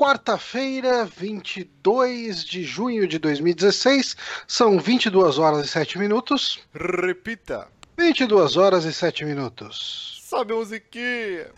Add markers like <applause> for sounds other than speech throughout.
quarta-feira, 22 de junho de 2016, são 22 horas e 7 minutos. Repita. 22 horas e 7 minutos. Sabe a musiquinha?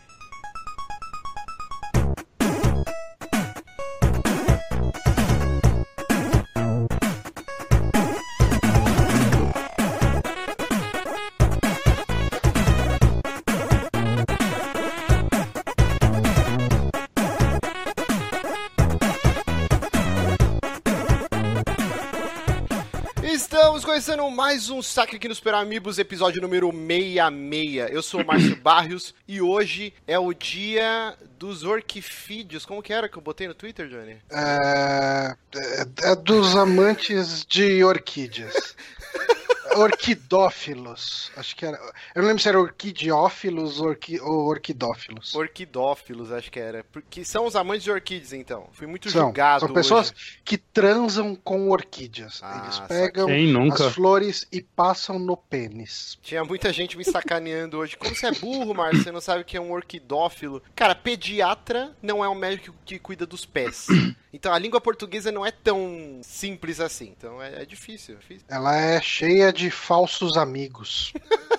Mais um Saque aqui no Super Amigos, episódio número 66. Eu sou o Márcio <clears throat> Barrios e hoje é o dia dos orquifídeos. Como que era que eu botei no Twitter, Johnny? É, é, é dos amantes de orquídeas. <laughs> Orquidófilos. Acho que era. Eu não lembro se era orquidiófilos orqui, ou orquidófilos. Orquidófilos, acho que era. Porque são os amantes de orquídeas, então. Fui muito São, julgado. são pessoas hoje. que transam com orquídeas. Ah, Eles pegam as flores e passam no pênis. Tinha muita gente me sacaneando hoje. Como você é burro, Márcio? Você não sabe o que é um orquidófilo? Cara, pediatra não é um médico que cuida dos pés. Então a língua portuguesa não é tão simples assim. Então é, é difícil, é difícil. Ela é cheia de falsos amigos. <laughs>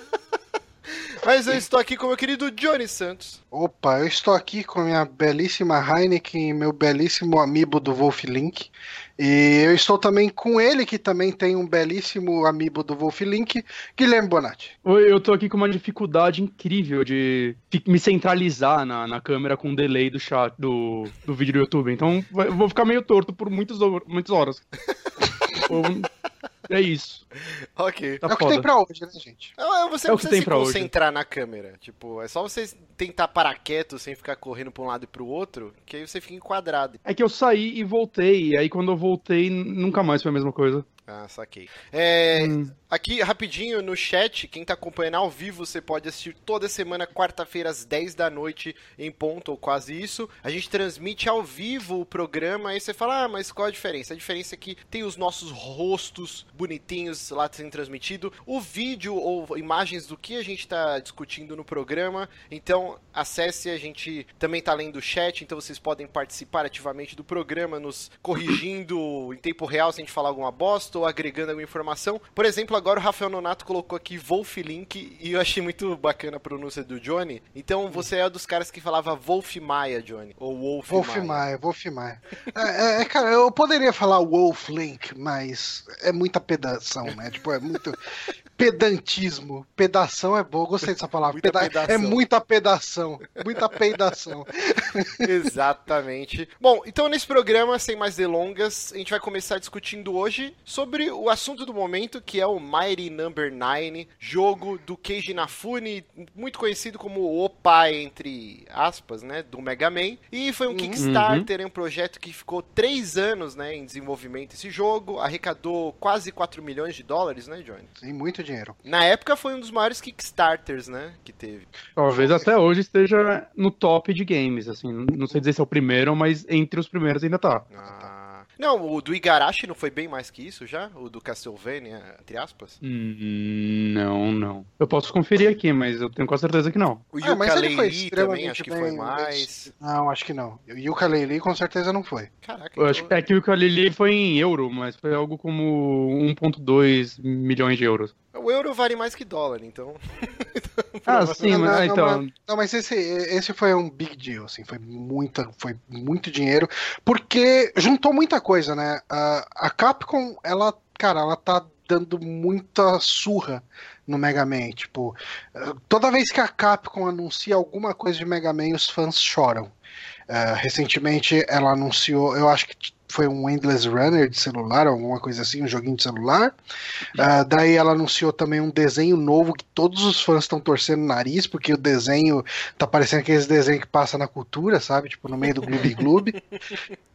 Mas eu estou aqui com o meu querido Johnny Santos. Opa, eu estou aqui com a minha belíssima Heineken e meu belíssimo amiibo do Wolf Link. E eu estou também com ele, que também tem um belíssimo amiibo do Wolf Link, Guilherme Bonatti. Oi, Eu tô aqui com uma dificuldade incrível de me centralizar na, na câmera com o delay do chat do, do vídeo do YouTube. Então vou ficar meio torto por muitas horas. <laughs> É isso. Ok. Tá é o que foda. tem pra hoje, né, gente? Ah, Você É não o que precisa tem se pra hoje. concentrar na câmera. Tipo, é só você tentar parar quieto sem ficar correndo pra um lado e pro outro, que aí você fica enquadrado. É que eu saí e voltei. E aí quando eu voltei, nunca mais foi a mesma coisa. Ah, saquei. É, Hum. Aqui, rapidinho, no chat, quem tá acompanhando ao vivo, você pode assistir toda semana, quarta-feira, às 10 da noite, em ponto, ou quase isso. A gente transmite ao vivo o programa, aí você fala, ah, mas qual a diferença? A diferença é que tem os nossos rostos bonitinhos lá sendo transmitido, o vídeo ou imagens do que a gente tá discutindo no programa. Então, acesse, a gente também tá lendo o chat, então vocês podem participar ativamente do programa, nos corrigindo em tempo real se a gente falar alguma bosta ou agregando alguma informação. Por exemplo, agora o Rafael Nonato colocou aqui Wolf Link e eu achei muito bacana a pronúncia do Johnny. Então você é dos caras que falava Wolf Maia, Johnny. Ou Wolf, Wolf Maia. Maia, Wolf Maia. É, é, cara, eu poderia falar Wolf Link, mas é muita pedação, né? Tipo, é muito pedantismo. Pedação é boa, gostei dessa palavra. Muita Peda- pedação. É muita pedação, muita peidação. <laughs> Exatamente. Bom, então nesse programa, sem mais delongas, a gente vai começar discutindo hoje sobre o assunto do momento, que é o Mighty Number 9, jogo do Keiji Inafune, muito conhecido como o pai, entre aspas, né, do Mega Man. E foi um Kickstarter, é um projeto que ficou três anos, né, em desenvolvimento esse jogo, arrecadou quase 4 milhões de dólares, né, Johnny? Sim, muito dinheiro. Na época foi um dos maiores Kickstarters, né, que teve. Talvez até hoje esteja no top de games, assim. Não sei dizer se é o primeiro, mas entre os primeiros ainda tá. Ah. Não, o do Igarashi não foi bem mais que isso já? O do Castlevania, entre aspas? Hum, Não, não. Eu posso conferir aqui, mas eu tenho quase certeza que não. O Ah, mas ele foi Yooka-Laylee também, extremamente acho que bem- foi mais. Não, acho que não. E o Kaleli com certeza não foi. Caraca, Eu acho então- é que o Kalili foi em euro, mas foi algo como 1.2 milhões de euros. O euro vale mais que dólar, então. <laughs> Ah, sim, Não, mas não, não, então. mas- Não, mas esse, esse foi um big deal, assim, foi muita, foi muito dinheiro, porque juntou muita coisa, né? A, a Capcom, ela, cara, ela tá dando muita surra no Mega Man, tipo, toda vez que a Capcom anuncia alguma coisa de Mega Man, os fãs choram. Eh, recentemente ela anunciou, eu acho que foi um Endless Runner de celular, alguma coisa assim, um joguinho de celular. Ah, daí ela anunciou também um desenho novo que todos os fãs estão torcendo o nariz, porque o desenho tá parecendo aqueles desenhos que passa na cultura, sabe? Tipo, no meio do Gloob Gloob. <laughs>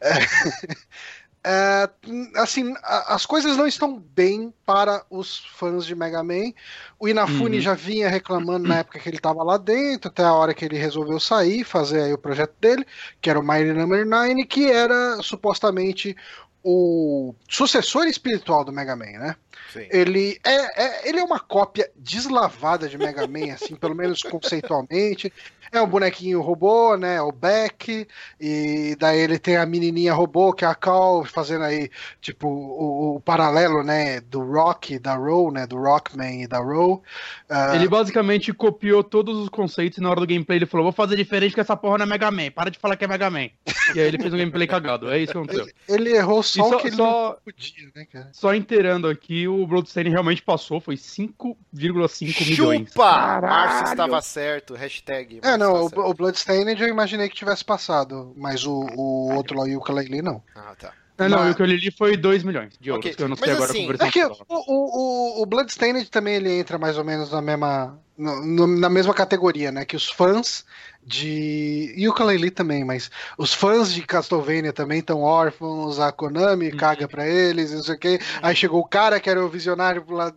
<laughs> <laughs> É, assim, as coisas não estão bem para os fãs de Mega Man. O Inafune Uhum. já vinha reclamando na época que ele estava lá dentro, até a hora que ele resolveu sair, fazer o projeto dele, que era o Mighty Number 9, que era supostamente o sucessor espiritual do Mega Man, né? Sim. Ele é, é- ele é uma cópia deslavada de Mega Man, assim, pelo menos conceitualmente. É um bonequinho robô, né? O Beck, e daí ele tem a menininha robô, que é a Cal, fazendo aí, tipo, o, o paralelo, né? Do Rock, da Row, né? Do Rockman e da Row. Ah, Ele basicamente copiou todos os conceitos e na hora do gameplay ele falou: vou fazer diferente que essa porra não é Mega Man, para de falar que é Mega Man. e aí ele fez um gameplay cagado, é isso que aconteceu. ele errou só, E só- o que ele só- podia, né, cara? Só inteirando aqui, o Bloodstained realmente passou, foi 5,5 milhões. Chupa! Márcio estava certo. Hashtag. É, não, Márcio o, tá o Bloodstained eu imaginei que tivesse passado, mas o, o outro lá, o Ukulele, não. Ah, tá. Não, não, Mas- o que eu li foi 2 milhões de euros, Ok, que eu não sei mas agora assim, É que o, o, o Bloodstained também ele entra mais ou menos na mesma, no- no- na mesma categoria, né? Que os fãs de. E o Ukulele também, mas os fãs de Castlevania também estão órfãos, a Konami caga pra eles, não sei o quê. Aí chegou o cara que era o visionário lá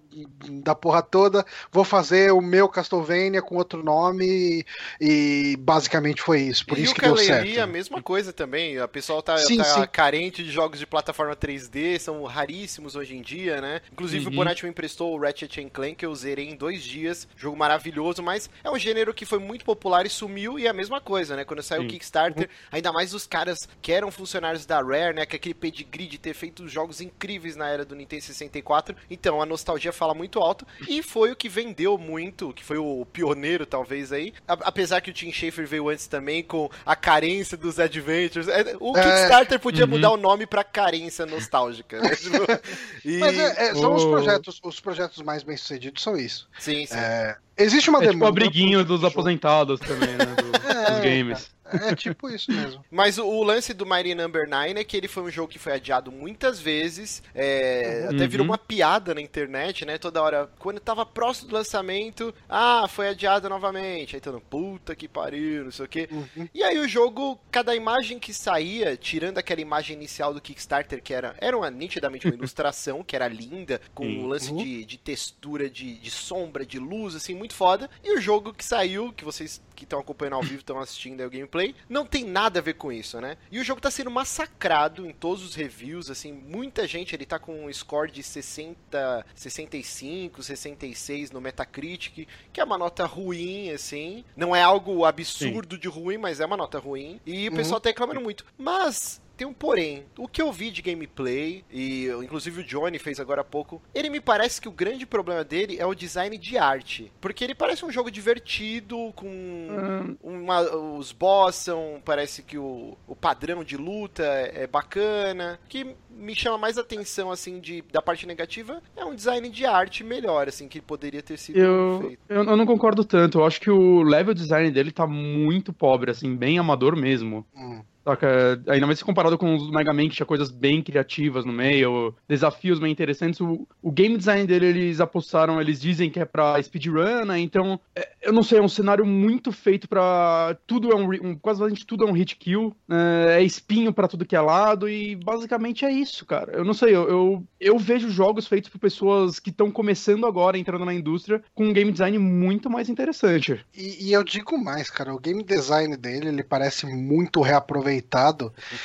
da porra toda, vou fazer o meu Castlevania com outro nome, e basicamente foi isso. Por e isso o que deu certo. a mesma coisa também. A pessoa tá, Sim, tá sim. carente de jogos de plataforma 3D, são raríssimos hoje em dia, né? Inclusive Uhum. o Bonatti me emprestou o Ratchet Clank, que eu zerei em dois dias. Jogo maravilhoso, mas é um gênero que foi muito popular e sumiu, e é a mesma coisa, né? Quando saiu o Sim. Kickstarter, ainda mais os caras que eram funcionários da Rare, né? Que aquele pedigree de ter feito jogos incríveis na era do Nintendo 64. Então a nostalgia fala muito alto, e foi o que vendeu muito, que foi o pioneiro, talvez, aí. A- apesar que o Tim Schafer veio antes também com a carência dos Adventures. É, O É. Kickstarter podia Uhum. mudar o nome pra carência nostálgica. Né? <laughs> E... Mas é- é, são os o- projetos, os projetos mais bem sucedidos são isso. Sim, sim. É, existe uma É tipo demanda. a briguinha por- dos aposentados também, né? do- <laughs> É, dos games. É tipo isso mesmo. <laughs> Mas o, o lance do Mighty Number 9 é que ele foi um jogo que foi adiado muitas vezes. é, Até Uhum. virou uma piada na internet, né? Toda hora. Quando tava próximo do lançamento, ah, foi adiado novamente. Aí todo mundo, puta que pariu, não sei o quê. Uhum. E aí o jogo, cada imagem que saía, tirando aquela imagem inicial do Kickstarter, que era, era uma, nitidamente uma <laughs> ilustração, que era linda, com Sim. um lance Uhum. de, de textura, de, de sombra, de luz, assim, muito foda. E o jogo que saiu, que vocês que estão acompanhando ao vivo estão assistindo aí o gameplay, não tem nada a ver com isso, né? E o jogo tá sendo massacrado em todos os reviews, assim, muita gente, ele tá com um score de 60, 65, 66 no Metacritic, que é uma nota ruim, assim. Não é algo absurdo de ruim, mas é uma nota ruim. E o Uhum. pessoal tá reclamando muito. Mas tem um porém. O que eu vi de gameplay, e inclusive o Johnny fez agora há pouco, ele me parece que o grande problema dele é o design de arte. Porque ele parece um jogo divertido, com Hum, uma- os boss são. Parece que o, o padrão de luta é, é bacana. O que me chama mais atenção, assim, de, da parte negativa é um design de arte melhor, assim, que poderia ter sido Eu, feito. eu, eu não concordo tanto. Eu acho que o level design dele tá muito pobre, assim, bem amador mesmo. Hum. Saca? Ainda mais se comparado com os Mega Man, que tinha coisas bem criativas no meio, desafios bem interessantes. O, o game design dele, eles apostaram, eles dizem que é pra speedrun, né? Então, é, eu não sei, é um cenário muito feito pra. Tudo é um. um quase tudo é um hit kill, é, é espinho pra tudo que é lado, e basicamente é isso, cara. Eu não sei, eu, eu, eu vejo jogos feitos por pessoas que estão começando agora, entrando na indústria, com um game design muito mais interessante. E, e eu digo mais, cara, o game design dele, ele parece muito reaproveitado,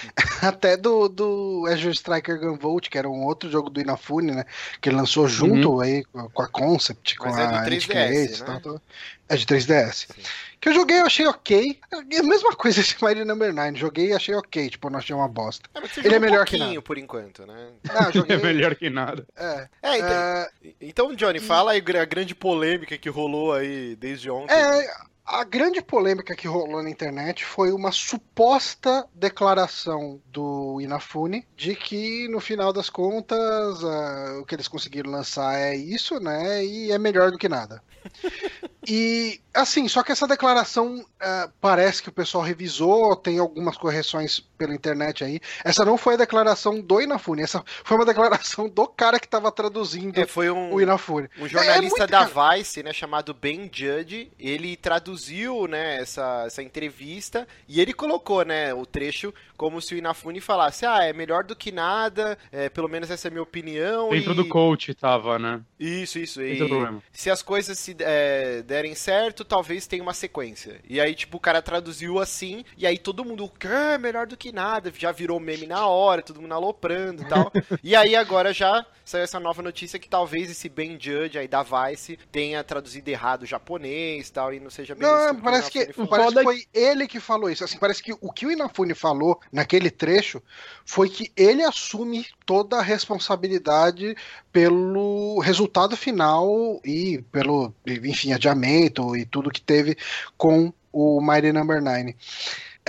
<laughs> até do, do Azure Striker Gunvolt, que era um outro jogo do Inafune, né, que ele lançou junto aí com a Concept, com Mas é do a 3DS, HKS, né? tal, tal. É de 3DS. Sim. Que eu joguei, eu achei ok. É a mesma coisa esse Mighty Number 9. Joguei e achei ok, tipo, não achei uma bosta. É, Ele é melhor um que nada. por enquanto, né? <laughs> Ah, joguei. <laughs> É melhor que nada. É, É, então, é, então, Johnny, fala aí a grande polêmica que rolou aí desde ontem. É, a grande polêmica que rolou na internet foi uma suposta declaração do Inafune de que, no final das contas, ah, o que eles conseguiram lançar é isso, né? E é melhor do que nada. <laughs> E, assim, só que essa declaração ah, parece que o pessoal revisou, tem algumas correções pela internet aí. Essa não foi a declaração do Inafune, essa foi uma <laughs> declaração do cara que estava traduzindo É, foi um, o Inafune. um jornalista É muito, da cara. Vice, né, chamado Ben Judge, ele traduziu, né, essa, essa entrevista e ele colocou, né, o trecho como se o Inafune falasse, ah, é melhor do que nada, é, pelo menos essa é a minha opinião. Dentro e... do coach tava, né? Isso, isso. E é problema. se as coisas se é, derem certo, talvez tenha uma sequência. E aí, tipo, o cara traduziu assim, e aí todo mundo, é melhor do que nada, já virou meme na hora, todo mundo aloprando e tal. <laughs> e aí agora já saiu essa nova notícia que talvez esse Ben Judge aí da Vice tenha traduzido errado o japonês e tal, e não seja mesmo. Não, parece que, parece que foi ele que falou isso. Assim, parece que o que o Inafune falou naquele trecho foi que ele assume toda a responsabilidade pelo resultado final e pelo, enfim, adiamento e tudo que teve com o Mighty Number 9.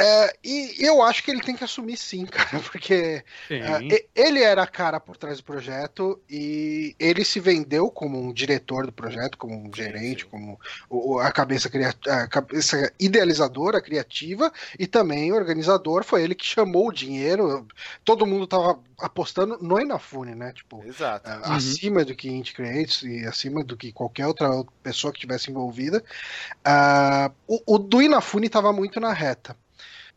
É, e eu acho que ele tem que assumir sim, <laughs> cara, porque é, ele era a cara por trás do projeto e ele se vendeu como um diretor do projeto, como um gerente, como o, a, cabeça a cabeça idealizadora, criativa e também organizador. Foi ele que chamou o dinheiro. Todo mundo tava apostando no Inafune, né? Tipo, Exato. É, uhum. acima do que Inti Creates e acima do que qualquer outra pessoa que tivesse envolvida. Uh, o, o do Inafune estava muito na reta.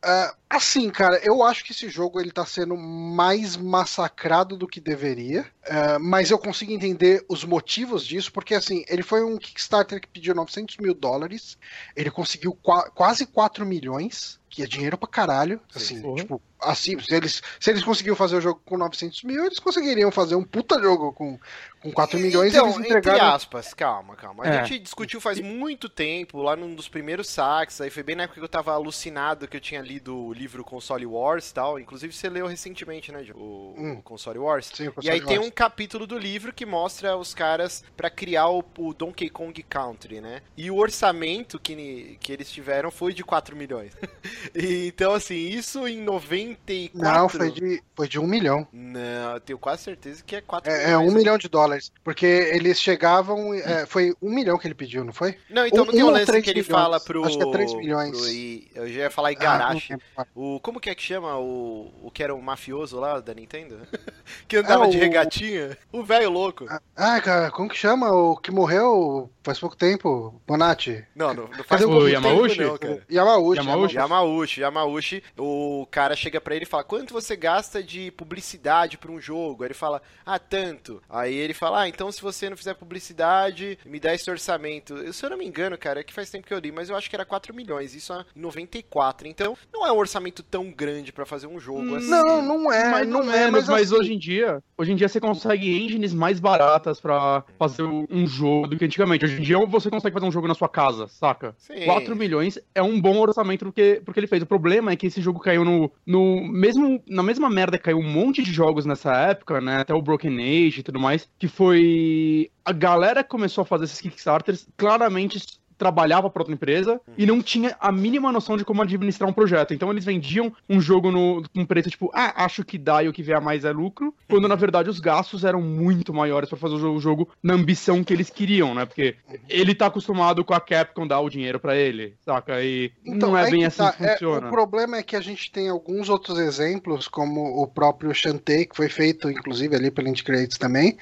Uh, assim, cara, eu acho que esse jogo ele tá sendo mais massacrado do que deveria, uh, mas eu consigo entender os motivos disso, porque assim, ele foi um Kickstarter que pediu 900 mil dólares, ele conseguiu qu quase 4 milhões, que é dinheiro pra caralho, assim, Sim, tipo, assim, se eles, se eles conseguiram fazer o jogo com 900 mil, eles conseguiriam fazer um puta jogo com, com 4 milhões então, e eles entregaram... entre aspas, calma, calma. A é. gente discutiu faz muito tempo, lá num dos primeiros saques, aí foi bem na época que eu tava alucinado que eu tinha lido o livro Console Wars e tal, inclusive você leu recentemente, né, o, hum. o Console Wars. Sim, o Console e aí Wars. tem um capítulo do livro que mostra os caras para criar o, o, Donkey Kong Country, né? E o orçamento que, que eles tiveram foi de 4 milhões. <laughs> e, então, assim, isso em 90 94? Não, foi de, foi de um milhão. Não, eu tenho quase certeza que é 4 é, é um milhão de dólares. Porque eles chegavam. É, foi um milhão que ele pediu, não foi? Não, então um, não tem um lance que ele milhões. fala pro. Acho que é 3 milhões. Pro, eu já ia falar Igarashi. Ah, o, como que é que chama o, o que era o mafioso lá da Nintendo? <laughs> que andava ah, de regatinha? O velho louco. Ah, cara, como que chama? O que morreu faz pouco tempo? Bonatti? Não, não, não faz pouco Yamauchi? tempo, não, cara. Yamauchi, Yamauchi. Yamauchi, Yamauchi. O cara chega pra ele e fala: quanto você gasta de publicidade pra um jogo? Aí ele fala: ah, tanto. Aí ele fala: ah, então se você não fizer publicidade, me dá esse orçamento. Eu, se eu não me engano, cara, é que faz tempo que eu li, mas eu acho que era 4 milhões, isso em 94. Então, não é um orçamento tão grande para fazer um jogo hum, assim. Não, não é, mas não, é, mas, mas assim... hoje em dia, hoje em dia você consegue engines mais baratas para fazer um jogo do que antigamente. Hoje em dia você consegue fazer um jogo na sua casa, saca? Sim. 4 milhões é um bom orçamento porque, porque ele fez. O problema é que esse jogo caiu no, no mesmo na mesma merda caiu um monte de jogos nessa época, né? Até o Broken Age e tudo mais, que foi a galera que começou a fazer esses Kickstarters claramente trabalhava para outra empresa e não tinha a mínima noção de como administrar um projeto. Então eles vendiam um jogo no, com preço tipo, ah, acho que dá e o que vier mais é lucro, quando na verdade os gastos eram muito maiores para fazer o jogo na ambição que eles queriam, né? Porque ele tá acostumado com a Capcom dar o dinheiro para ele, saca? E então, não é bem assim tá. que funciona. É, o problema é que a gente tem alguns outros exemplos, como o próprio Shantae, que foi feito inclusive ali pela Indie Creates também,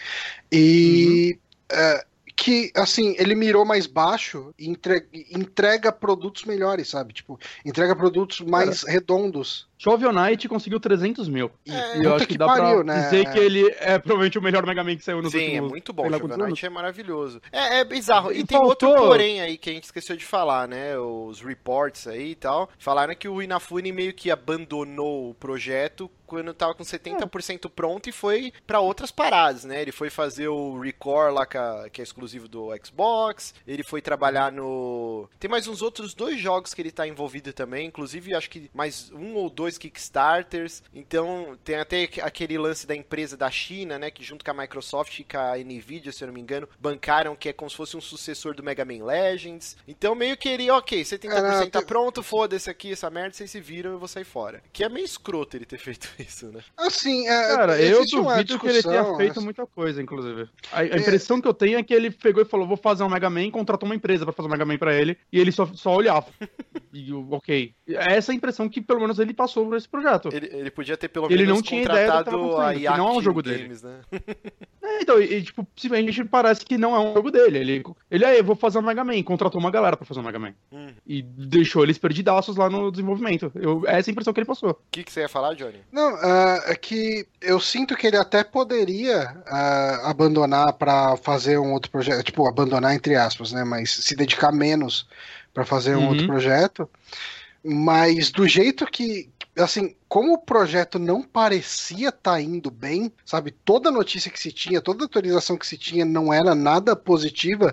e. Uhum. Uh, que, assim, ele mirou mais baixo e entrega, entrega produtos melhores, sabe? Tipo, entrega produtos mais Cara, redondos. Shovel Knight conseguiu 300 mil. É, e eu acho que, que dá pariu, pra né? dizer que ele é provavelmente o melhor Mega Man que saiu Sim, últimos... Sim, é muito bom. Shovel Knight é maravilhoso. É, é bizarro. E, e tem faltou... outro porém aí que a gente esqueceu de falar, né? Os reports aí e tal. Falaram que o Inafune meio que abandonou o projeto quando tava com 70% pronto e foi para outras paradas, né? Ele foi fazer o Record lá que é exclusivo do Xbox, ele foi trabalhar no... Tem mais uns outros dois jogos que ele tá envolvido também, inclusive acho que mais um ou dois dois Kickstarters. Então, tem até aquele lance da empresa da China, né? Que junto com a Microsoft e com a Nvidia, se eu não me engano, bancaram que é como se fosse um sucessor do Mega Man Legends. Então, meio que ele, ok, 70% é, tá pronto, foda-se aqui, essa merda, vocês se viram, eu vou sair fora. Que é meio escroto ele ter <laughs> feito isso, né? Assim, é, Cara, eu duvido que ele tenha feito essa... muita coisa, inclusive. A, a é. impressão é... que eu tenho é que ele pegou e falou, vou fazer um Mega Man, contratou uma empresa para fazer um Mega Man pra ele, e ele só, só olhava. <laughs> e ok. É essa a impressão que, pelo menos, ele passou sobre esse projeto. Ele, ele podia ter pelo ele menos não tinha contratado ideia a Iac não é um jogo Games, dele. Né? <laughs> então, e, tipo, simplesmente parece que não é um jogo dele. Ele, ele aí, vou fazer um Mega Man, contratou uma galera pra fazer um Mega Man. Hum. E deixou eles perdidaços lá no desenvolvimento. Eu, essa é a impressão que ele passou. O que, que você ia falar, Johnny? Não, ah, é que eu sinto que ele até poderia ah, abandonar pra fazer um outro projeto, tipo, abandonar entre aspas, né? Mas se dedicar menos pra fazer um Uhum. outro projeto. Mas do jeito que, assim, como o projeto não parecia estar indo bem, sabe? Toda notícia que se tinha, toda atualização que se tinha não era nada positiva.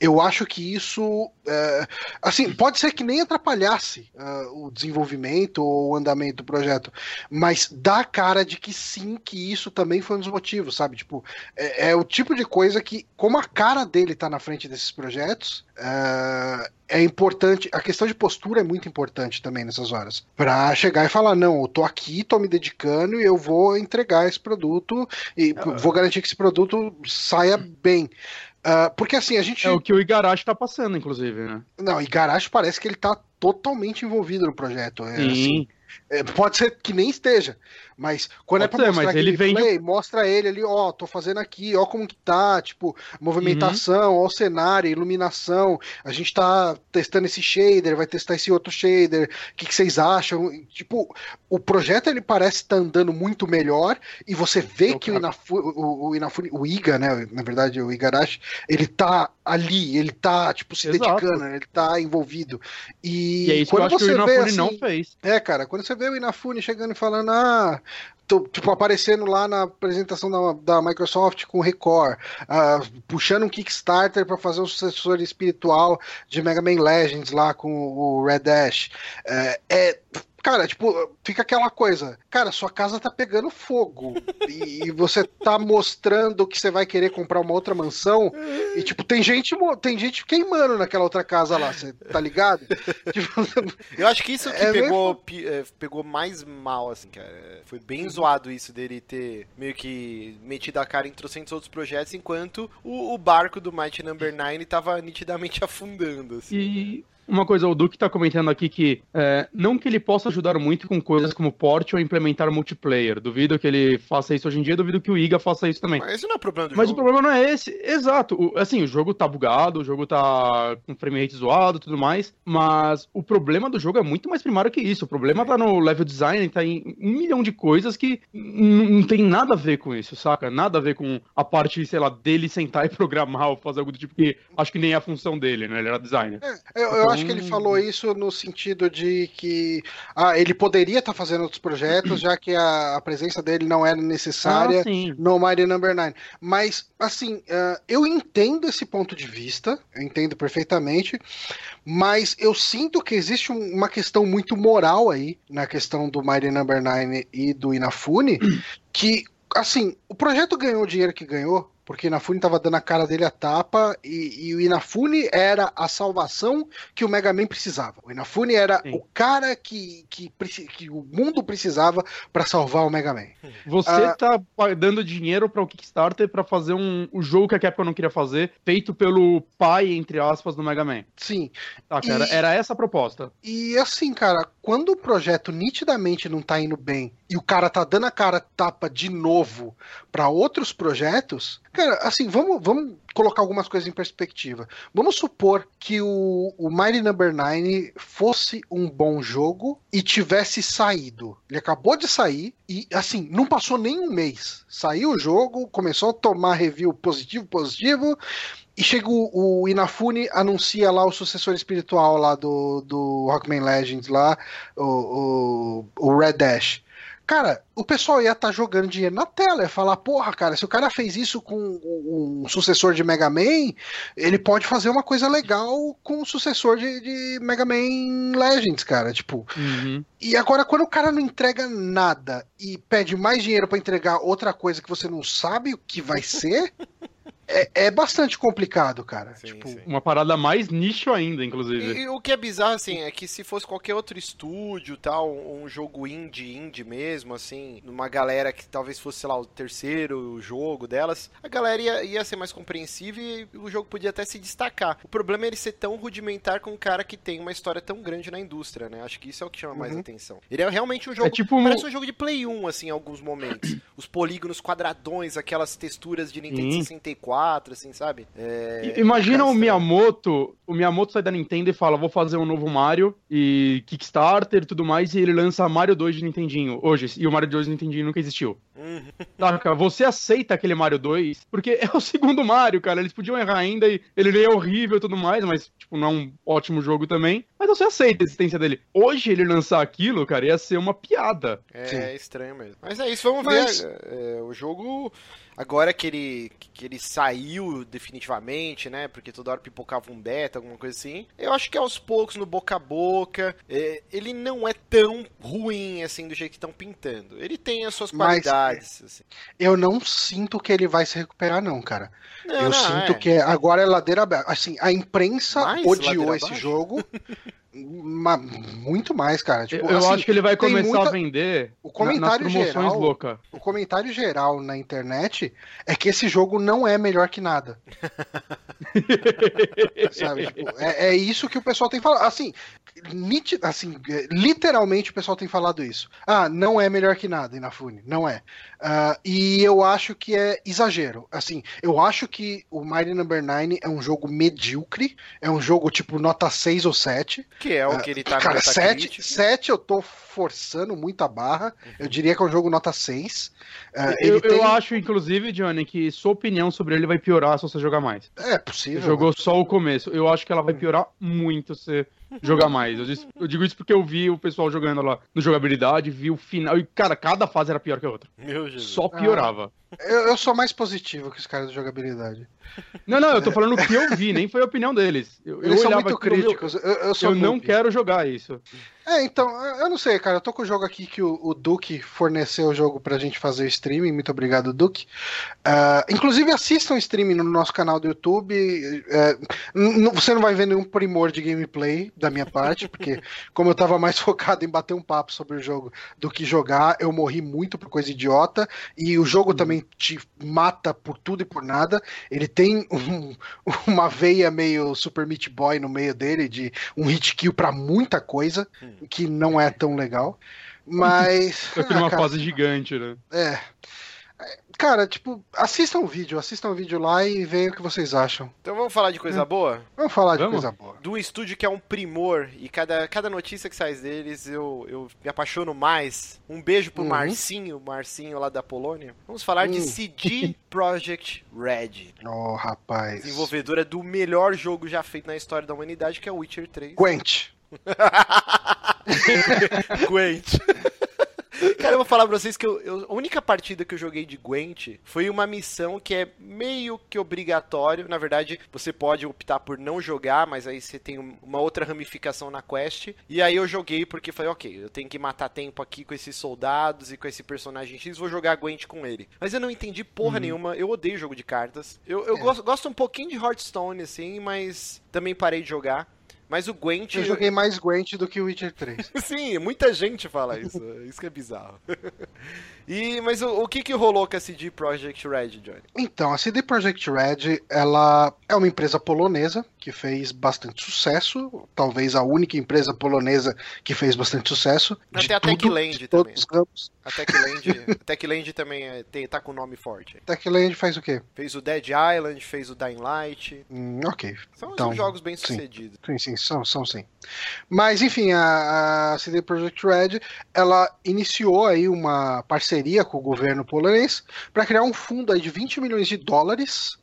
Eu acho que isso, é, assim, pode ser que nem atrapalhasse ah, o desenvolvimento ou o andamento do projeto, mas dá cara de que sim, que isso também foi um dos motivos, sabe? Tipo, é, é o tipo de coisa que, como a cara dele tá na frente desses projetos, é, é importante. A questão de postura é muito importante também nessas horas. Pra chegar e falar: não, tô aqui, tô me dedicando e eu vou entregar esse produto e vou garantir que esse produto saia bem. Ah, porque assim, a gente. É o que o Igarashi tá passando, inclusive, né? Não, e Garache parece que ele tá totalmente envolvido no projeto. É, assim, Sim. É, pode ser que nem esteja, mas quando é Pode pra ser, mostrar ele vende mostra ele ali, ó, tô fazendo aqui, ó como que tá, tipo, movimentação, ó o cenário, iluminação, a gente tá testando esse shader, vai testar esse outro shader, o que, que vocês acham? Tipo, o projeto ele parece estar andando muito melhor e você vê Eu que o. Inafu, o, o, Inafune- o Iga, né, na verdade o Igarashi, ele tá ali, ele tá, tipo, se Exato. dedicando, ele tá envolvido. E, E é isso que eu quando acho que o você vê assim, não fez. é, cara, quando você vê o Inafune chegando e falando, ah, tô, tipo, aparecendo lá na apresentação da, da Microsoft com o Record, ah, puxando um Kickstarter para fazer um sucessor espiritual de Mega Man Legends lá com o Red Dash. É, é, Cara, tipo, fica aquela coisa. Cara, sua casa tá pegando fogo. e, e você tá mostrando que você vai querer comprar uma outra mansão. E, tipo, tem gente, tem gente queimando naquela outra casa lá, você tá ligado? <laughs> Tipo, Eu acho que isso que É pegou, é, pegou mais mal, assim, cara. Foi bem zoado isso dele ter meio que metido a cara em trocentos outros projetos, enquanto o, o barco do Mighty Number 9 tava nitidamente afundando, assim. E uma coisa, o Duque tá comentando aqui que é, não que ele possa ajudar muito com coisas como port ou implementar multiplayer. Duvido que ele faça isso hoje em dia, duvido que o Iga faça isso também. Mas isso não é problema do Mas o jogo. problema não é esse. Exato. O- assim, o jogo tá bugado, o jogo tá com frame rate zoado e tudo mais. Mas o problema do jogo é muito mais primário que isso. O problema tá no level design, tá em um milhão de coisas que não tem nada a ver com isso, saca? Nada a ver com a parte, sei lá, dele sentar e <laughs> programar ou fazer algo do tipo que acho que nem é a função dele, né? Ele era designer. Eu, eu Acho que ele falou isso no sentido de que ah, ele poderia estar fazendo outros projetos, <clears throat> já que a, a presença dele não era necessária Ah, no Mighty Number 9. Mas, assim, ah, eu entendo esse ponto de vista, eu entendo perfeitamente, mas eu sinto que existe um- uma questão muito moral aí, na questão do Mighty Number 9 e do Inafune, <clears throat> que, assim, o projeto ganhou o dinheiro que ganhou, porque o Inafune estava dando a cara dele a tapa e, e o Inafune era a salvação que o Mega Man precisava. O Inafune era Sim. o cara que, que, que o mundo precisava para salvar o Mega Man. Você Ah. tá pa- dando dinheiro para o Kickstarter pra fazer um, o jogo que a Capcom não queria fazer, feito pelo pai, entre aspas, do Mega Man. Sim. Tá, cara, E- era essa a proposta. E assim, cara, quando o projeto nitidamente não tá indo bem e o cara tá dando a cara tapa de novo para outros projetos, cara, assim, vamos, vamos colocar algumas coisas em perspectiva. Vamos supor que o, o Mighty Number 9 fosse um bom jogo e tivesse saído. Ele acabou de sair e, assim, não passou nem um mês. Saiu o jogo, começou a tomar review positivo, positivo. E chega o, o Inafune, anuncia lá o sucessor espiritual lá do, do Rockman Legends lá, o, o, o Red Dash. Cara, o pessoal ia estar jogando dinheiro na tela, ia falar, porra, cara, se o cara fez isso com um sucessor de Mega Man, ele pode fazer uma coisa legal com o sucessor de, de Mega Man Legends, cara. Tipo, Uhum. e agora, quando o cara não entrega nada e pede mais dinheiro pra entregar outra coisa que você não sabe o que vai <laughs> ser, é, é bastante complicado, cara. Sim, tipo, sim. Uma parada mais nicho ainda, inclusive. E, e o que é bizarro, assim, é que se fosse qualquer outro estúdio, tal, um jogo indie, indie mesmo, assim, numa galera que talvez fosse, sei lá, o terceiro jogo delas, a galera ia, ia ser mais compreensiva e o jogo podia até se destacar. O problema é ele ser tão rudimentar com um cara que tem uma história tão grande na indústria, né? Acho que isso é o que chama mais Uhum. atenção. Ele é realmente um jogo. É tipo um- Parece um jogo de Play 1, assim, em alguns momentos. Os polígonos quadradões, aquelas texturas de Nintendo Sim. 64, assim, sabe? É, Imagina o Miyamoto, o Miyamoto sai da Nintendo e fala, vou fazer um novo Mario e Kickstarter e tudo mais, e ele lança Mario 2 de Nintendinho hoje, e o Mario 2 de Nintendinho nunca existiu. Uhum. Saca? Você aceita aquele Mario 2, porque <laughs> é o segundo Mario, cara, eles podiam errar ainda e ele é horrível e tudo mais, mas, tipo, não é um ótimo jogo também, mas você aceita a existência dele. Hoje ele lançar aquilo, cara, ia ser uma piada. É Sim. estranho mesmo. Mas é isso, vamos Mas- ver. é, o jogo, agora que ele, que ele saiu definitivamente, né? Porque toda hora pipocava um beta, alguma coisa assim. Eu acho que aos poucos, no boca a boca, é, ele não é tão ruim assim do jeito que estão pintando. Ele tem as suas Mas- qualidades. assim. eu não sinto que ele vai se recuperar, não, cara. Não, eu não, sinto é. que agora é ladeira aberta. Assim, a imprensa Mais odiou esse jogo. <laughs> ma- muito mais, cara. Tipo, eu assim, acho que ele vai começar muita- a vender O na- nas comentário promoções geral, louca. o comentário geral na internet é que esse jogo não é melhor que nada. <laughs> Sabe? Tipo, é, é isso que o pessoal tem falado. Assim, niti- assim, é, literalmente o pessoal tem falado isso. Ah, não é melhor que nada, Inafune. Não é. Ah, e eu acho que é exagero. Assim, eu acho que o Mighty Number 9 é um jogo medíocre. É um jogo tipo nota 6 ou 7. Que é o que ele tá no Cara, 7, Metacritic. 7 eu tô forçando muito a barra. Eu diria que é um jogo nota 6. Ah, Eu, ele tem- eu acho, inclusive, Johnny, que sua opinião sobre ele vai piorar se você jogar mais. É Você possível. jogou só o começo. Eu acho que ela vai piorar muito se você jogar mais. Eu, disse- eu digo isso porque eu vi o pessoal jogando lá no jogabilidade, vi o final. E, cara, cada fase era pior que a outra. Meu Jesus. Só piorava. Eu, eu sou mais positivo que os caras de jogabilidade. Não, não, eu tô falando o que eu vi, nem foi a opinião deles. Eu, eu Eles são olhava muito aquilo, meu, críticos. Eu, eu Eu não quero jogar isso. É, então, eu não sei, cara. Eu tô com o jogo aqui que o, o Duke forneceu o jogo pra gente fazer o streaming. Muito obrigado, Duke. Ah, inclusive, assistam o streaming no nosso canal do YouTube. N- você não vai ver nenhum primor de gameplay da minha parte, <laughs> porque, como eu tava mais <laughs> focado em bater um papo sobre o jogo do que jogar, eu morri muito por coisa idiota. E o jogo também te mata por tudo e por nada. Ele tem um- <laughs> uma veia meio Super Meat Boy no meio dele, de um hit kill pra muita coisa, que não é tão legal. <laughs> Mas. Só que ah, cara, fase gigante, né? é. Cara, tipo, assistam o vídeo, assistam o vídeo lá e vejam o que vocês acham. Então vamos falar de coisa boa? Vamos falar de Vamos? coisa boa. do estúdio que é um primor e cada, cada notícia que sai deles eu, eu me apaixono mais. Um beijo pro Uhum. Marcinho, Marcinho lá da Polônia. Vamos falar de Hum. CD <laughs> Projekt Red, Oh, rapaz. desenvolvedora do melhor jogo já feito na história da humanidade, que é o Witcher 3. Gwent. Gwent. Cara, eu vou falar pra vocês que eu- eu- a única partida que eu joguei de Gwent foi uma missão que é meio que obrigatório. Na verdade, você pode optar por não jogar, mas aí você tem um- uma outra ramificação na quest. E aí eu joguei porque falei, ok, eu tenho que matar tempo aqui com esses soldados e com esse personagem X, vou jogar Gwent com ele. Mas eu não entendi porra nenhuma, eu odeio jogo de cartas. Eu, eu É. gosto, gosto um pouquinho de Hearthstone, assim, mas também parei de jogar. Mas o Gwent. Eu joguei mais Gwent do que o Witcher 3. <laughs> Sim, muita gente fala isso. isso que é bizarro. <laughs> e, mas o, o que que rolou com a CD Projekt Red, Johnny? Então, a CD Projekt Red, ela é uma empresa polonesa que fez bastante sucesso, talvez a única empresa polonesa que fez bastante sucesso. Não, de tem a Techland também. A Techland, a Techland também é, tem, tá com nome forte. Techland faz o quê? Fez o Dead Island, fez o Dying Light. Hum, ok. São, Então, jogos bem sim. sucedidos. Sim, sim, são, são sim. Mas, enfim, a, a CD Projekt Red, ela iniciou aí uma parceria com o governo polonês para criar um fundo de 20 milhões de dólares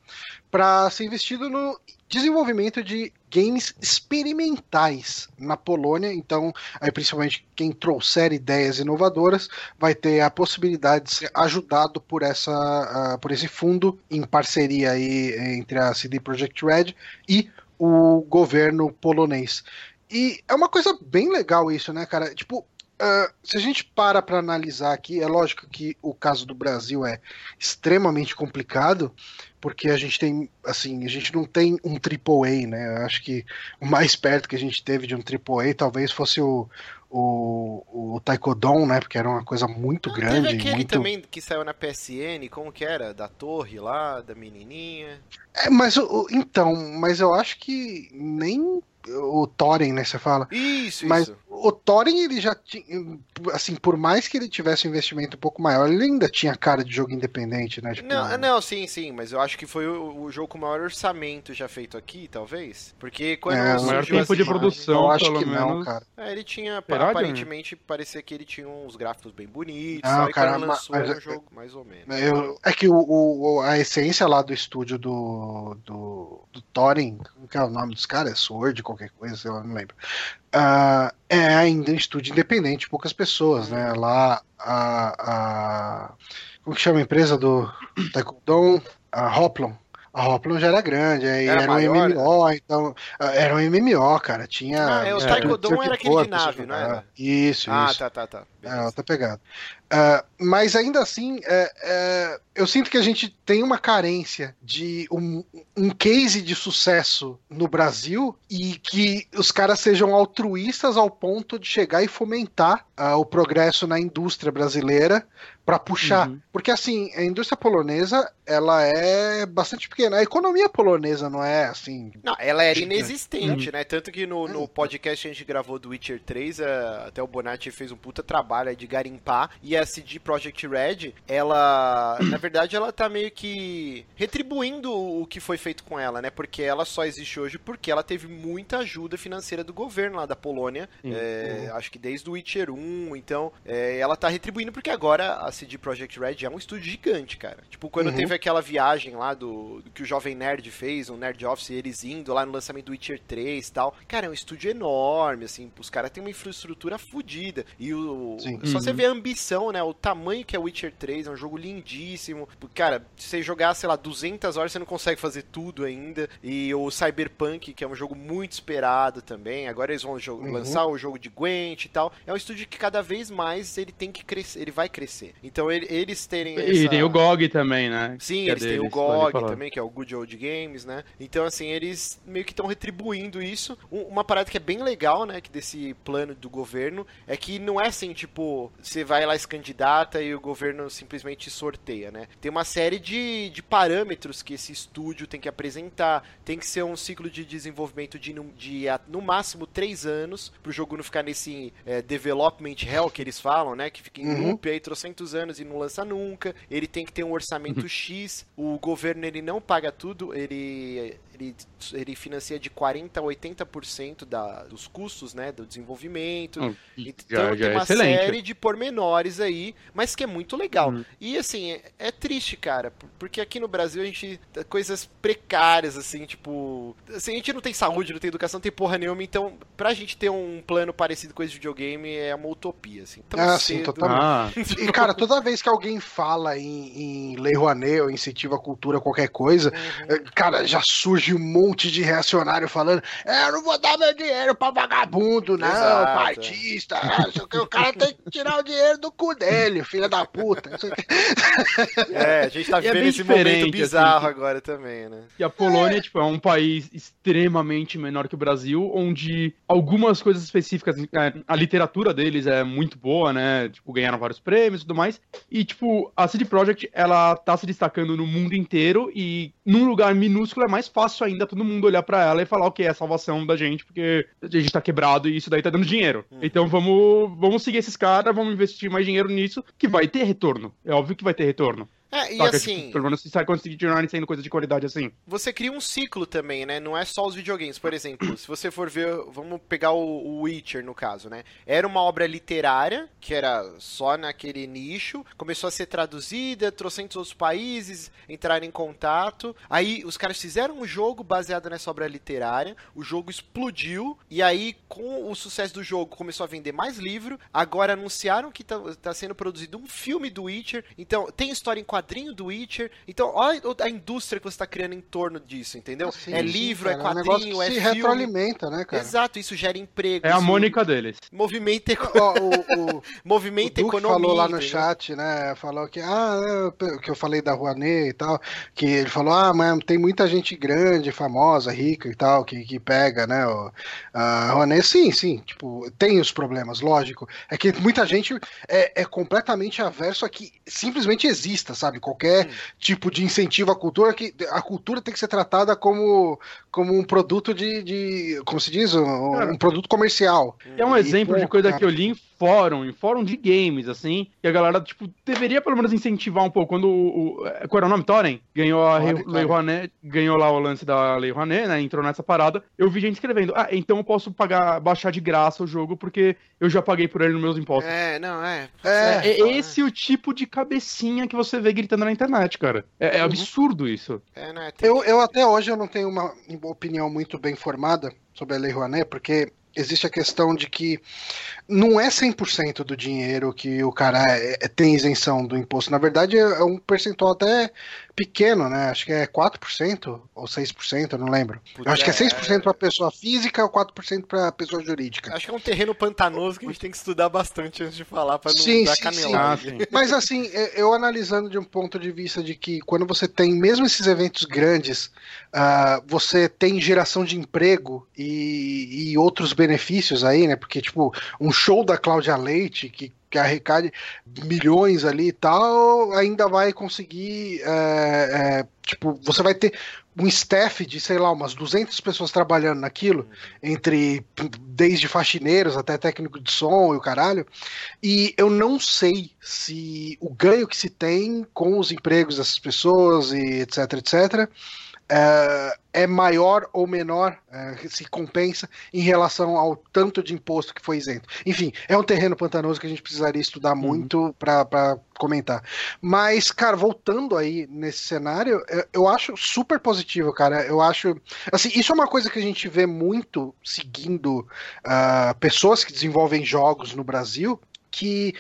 para ser investido no desenvolvimento de games experimentais na Polônia. Então, aí principalmente quem trouxer ideias inovadoras vai ter a possibilidade de ser ajudado por essa ah, por esse fundo em parceria aí entre a CD Projekt Red e o governo polonês. E é uma coisa bem legal isso, né, cara? Tipo, uh, se a gente para para analisar aqui, é lógico que o caso do Brasil é extremamente complicado, porque a gente tem, assim, a gente não tem um AAA, né? Eu acho que o mais perto que a gente teve de um AAA talvez fosse o, o, o Taekwondo, né? Porque era uma coisa muito não, grande. Teve aquele muito... também que saiu na PSN, como que era? Da torre lá, da menininha. É, mas então, mas eu acho que nem o Thorin, né? Você fala. Isso, mas isso o Thorin, ele já tinha. Assim, por mais que ele tivesse um investimento um pouco maior, ele ainda tinha cara de jogo independente, né? Tipo, não, não, sim, sim, mas eu acho que foi o, o, jogo com o maior orçamento já feito aqui, talvez. Porque quando. É, o maior tempo de produção, eu acho que menos. não, cara. É, ele tinha. Verdade, aparentemente, né? parecia que ele tinha uns gráficos bem bonitos. Não, aí cara, lançou mas, era um jogo mais ou menos. Eu, é que o, o, a essência lá do estúdio do, do, do Thorin, que é o nome dos caras? É Sword, qualquer coisa, eu não lembro uh, é ainda um estúdio independente, poucas pessoas, né? Lá a, a como que chama a empresa do Taekwondo? A Hoplon. A Hoplon já era grande, aí era, era um MMO, então. Ah, era um MMO, cara. Tinha. Ah, é, o Taekwondo era aquele de nave, não era? Isso, ah, isso. Ah, tá, tá, tá. É, tá pegado. Uh, mas ainda assim, é, é, eu sinto que a gente tem uma carência de um, um case de sucesso no Brasil e que os caras sejam altruístas ao ponto de chegar e fomentar uh, o progresso na indústria brasileira para puxar. Uhum. Porque assim, a indústria polonesa, ela é bastante pequena. A economia polonesa não é assim. Não, ela era inexistente, uhum. né? Tanto que no, no podcast que a gente gravou do Witcher 3, uh, até o Bonatti fez um puta trabalho de garimpar. E a CD Projekt Red, ela, na verdade, ela tá meio que retribuindo o que foi feito com ela, né? Porque ela só existe hoje porque ela teve muita ajuda financeira do governo lá da Polônia. É, acho que desde o Witcher 1. Então, é, ela tá retribuindo porque agora a CD Projekt Red é um estúdio gigante, cara. Tipo, quando uhum. teve aquela viagem lá do, do, que o Jovem Nerd fez, um Nerd Office, eles indo lá no lançamento do Witcher 3 e tal. Cara, é um estúdio enorme, assim. Os caras têm uma infraestrutura fodida. E o. Sim. Só uhum. você vê a ambição, né? O tamanho que é Witcher 3, é um jogo lindíssimo. Cara, se você jogar, sei lá, 200 horas, você não consegue fazer tudo ainda. E o Cyberpunk, que é um jogo muito esperado também. Agora eles vão uhum. lançar o jogo de Gwent e tal. É um estúdio que cada vez mais ele tem que crescer, ele vai crescer. Então ele, eles terem. Essa... E tem o GOG também, né? Sim, eles deles, têm o GOG também, que é o Good Old Games, né? Então, assim, eles meio que estão retribuindo isso. Uma parada que é bem legal, né? Que desse plano do governo é que não é assim, tipo, você vai lá se candidata e o governo simplesmente sorteia, né? Tem uma série de, de parâmetros que esse estúdio tem que apresentar. Tem que ser um ciclo de desenvolvimento de, de, no máximo três anos, pro jogo não ficar nesse é, development hell que eles falam, né? Que fica em uhum. loop aí trocentos anos e não lança nunca. Ele tem que ter um orçamento uhum. X. O governo ele não paga tudo, ele ele, ele financia de 40% a 80% da, dos custos né, do desenvolvimento. Hum, então já, já tem é uma excelente. série de pormenores aí, mas que é muito legal. Hum. E assim, é, é, triste, cara, porque aqui no Brasil a gente. coisas precárias, assim, tipo. Assim, a gente não tem saúde, não tem educação, não tem porra nenhuma, então pra gente ter um plano parecido com esse videogame é uma utopia, assim. Tão ah, cedo, sim, totalmente. Ah. E, cara, toda vez que alguém fala em, em Lei Rouanet ou incentiva a cultura, qualquer coisa, uhum. Eh, cara, já surge um monte de reacionário falando: é, eu não vou dar meu dinheiro pra vagabundo, não, Exato. partista. o cara tem que tirar o dinheiro do cu dele, filha da puta. <laughs> É, a gente tá <laughs> é vendo é esse momento bizarro assim, agora também, né? E a Polônia, é. tipo, é um país extremamente menor que o Brasil, onde algumas coisas específicas, é, a literatura deles é muito boa, né? Tipo, ganharam vários prêmios e tudo mais. E, tipo, a CD Projekt, ela tá se destacando no mundo inteiro e num lugar minúsculo é mais fácil fácil ainda todo mundo olhar para ela e falar, ok, é a salvação da gente, porque a gente tá quebrado e isso daí tá dando dinheiro. Uhum. Então vamos, vamos seguir esses caras, vamos investir mais dinheiro nisso, que vai ter retorno. É óbvio que vai ter retorno. É, e Saca, assim. Tipo, pelo menos você conseguir continuar sendo coisa de qualidade assim. Você cria um ciclo também, né? Não é só os videogames. Por exemplo, se você for ver. Vamos pegar o, Witcher no caso, né? Era uma obra literária, que era só naquele nicho. Começou a ser traduzida, trocentos outros países entraram em contato. Aí os caras fizeram um jogo baseado nessa obra literária. O jogo explodiu. E aí, com o sucesso do jogo, começou a vender mais livro. Agora anunciaram que tá, tá sendo produzido um filme do Witcher. Então, tem história em quadrinhos quadrinho do Witcher. Então, olha a indústria que você tá criando em torno disso, entendeu? Sim, é livro, cara, é um quadrinho, que é se filme. retroalimenta, né, cara? Exato, isso gera emprego. É a Mônica deles. Movimenta, eco- Ó, <laughs> o, o, <laughs> o Duque economia. falou lá no entendeu? chat, né? Falou que, ah, é, que eu falei da Rouanet e tal, que ele falou, ah, mas tem muita gente grande, famosa, rica e tal, que, que pega, né? o- A Rouanet, sim, sim, tipo, tem os problemas, lógico. É que muita gente é, é completamente averso a que simplesmente exista, sabe? Qualquer tipo de incentivo à cultura, que a cultura tem que ser tratada como, como um produto de, de como se diz, um, Cara. um produto comercial. É um E exemplo de pouco, coisa cara. que eu li em fórum, em fórum de games, assim, que a galera, tipo, deveria pelo menos incentivar um pouco. Quando o. o é, qual era o nome? Thorin? Ganhou a. Lei Rouanet, ganhou lá o lance da Lei Rouanet, né? Entrou nessa parada. Eu vi gente escrevendo, ah, então eu posso pagar, baixar de graça o jogo porque eu já paguei por ele nos meus impostos. É, não, é. É, É, foda, esse o tipo de cabecinha que você vê gritando na internet, cara. É, é Uhum. absurdo isso. É, né? Tem- Eu, eu até hoje eu não tenho uma opinião muito bem formada sobre a Lei Rouanet, porque existe a questão de que não é 100% do dinheiro que o cara é- é- tem isenção do imposto. Na verdade, é um percentual até pequeno, né? Acho que é 4% ou 6%, eu não lembro. Puta, Eu acho que é é- 6% para pessoa física ou 4% para pessoa jurídica. Acho que é um terreno pantanoso que a gente tem que estudar bastante antes de falar pra não Sim, dar sim, canelada. sim. Ah. Mas assim, é- eu analisando de um ponto de vista de que quando você tem mesmo esses eventos grandes, ah, você tem geração de emprego e, e outros benefícios aí, né? Porque, tipo, um show da Cláudia Leite, que, que arrecade milhões ali e tal, ainda vai conseguir. é, é, tipo, você vai ter um staff de, sei lá, umas 200 pessoas trabalhando naquilo, entre desde faxineiros até técnico de som e o caralho. E eu não sei se o ganho que se tem com os empregos dessas pessoas e etc, etc, é, é maior ou menor, é, se compensa em relação ao tanto de imposto que foi isento. Enfim, é um terreno pantanoso que a gente precisaria estudar muito para comentar. Mas, cara, voltando aí nesse cenário, eu- eu acho super positivo, cara. Eu acho. Assim, isso é uma coisa que a gente vê muito seguindo ah, pessoas que desenvolvem jogos no Brasil. Que,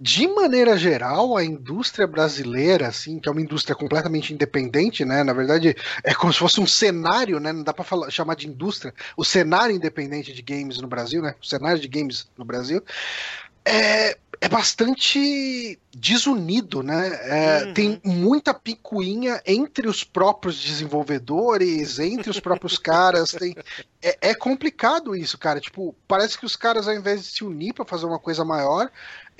de maneira geral, a indústria brasileira, assim, que é uma indústria completamente independente, né? Na verdade, é como se fosse um cenário, né? Não dá falar, chamar de indústria. O cenário independente de games no Brasil, né? O cenário de games no Brasil é, é bastante desunido, né? É, Uhum. Tem muita picuinha entre os próprios desenvolvedores, entre os próprios <laughs> caras. Tem, é, é complicado isso, cara. Tipo, parece que os caras, ao invés de se unir pra fazer uma coisa maior,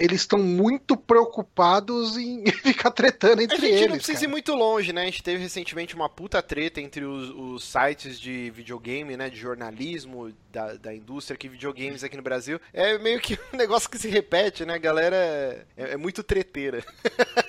eles estão muito preocupados em <laughs> ficar tretando A entre gente eles. não precisa cara. ir muito longe, né? A gente teve recentemente uma puta treta entre os, os sites de videogame, né? De jornalismo da, da indústria que videogames aqui no Brasil. É meio que <laughs> um negócio que se repete, né? A galera é, é muito treteira.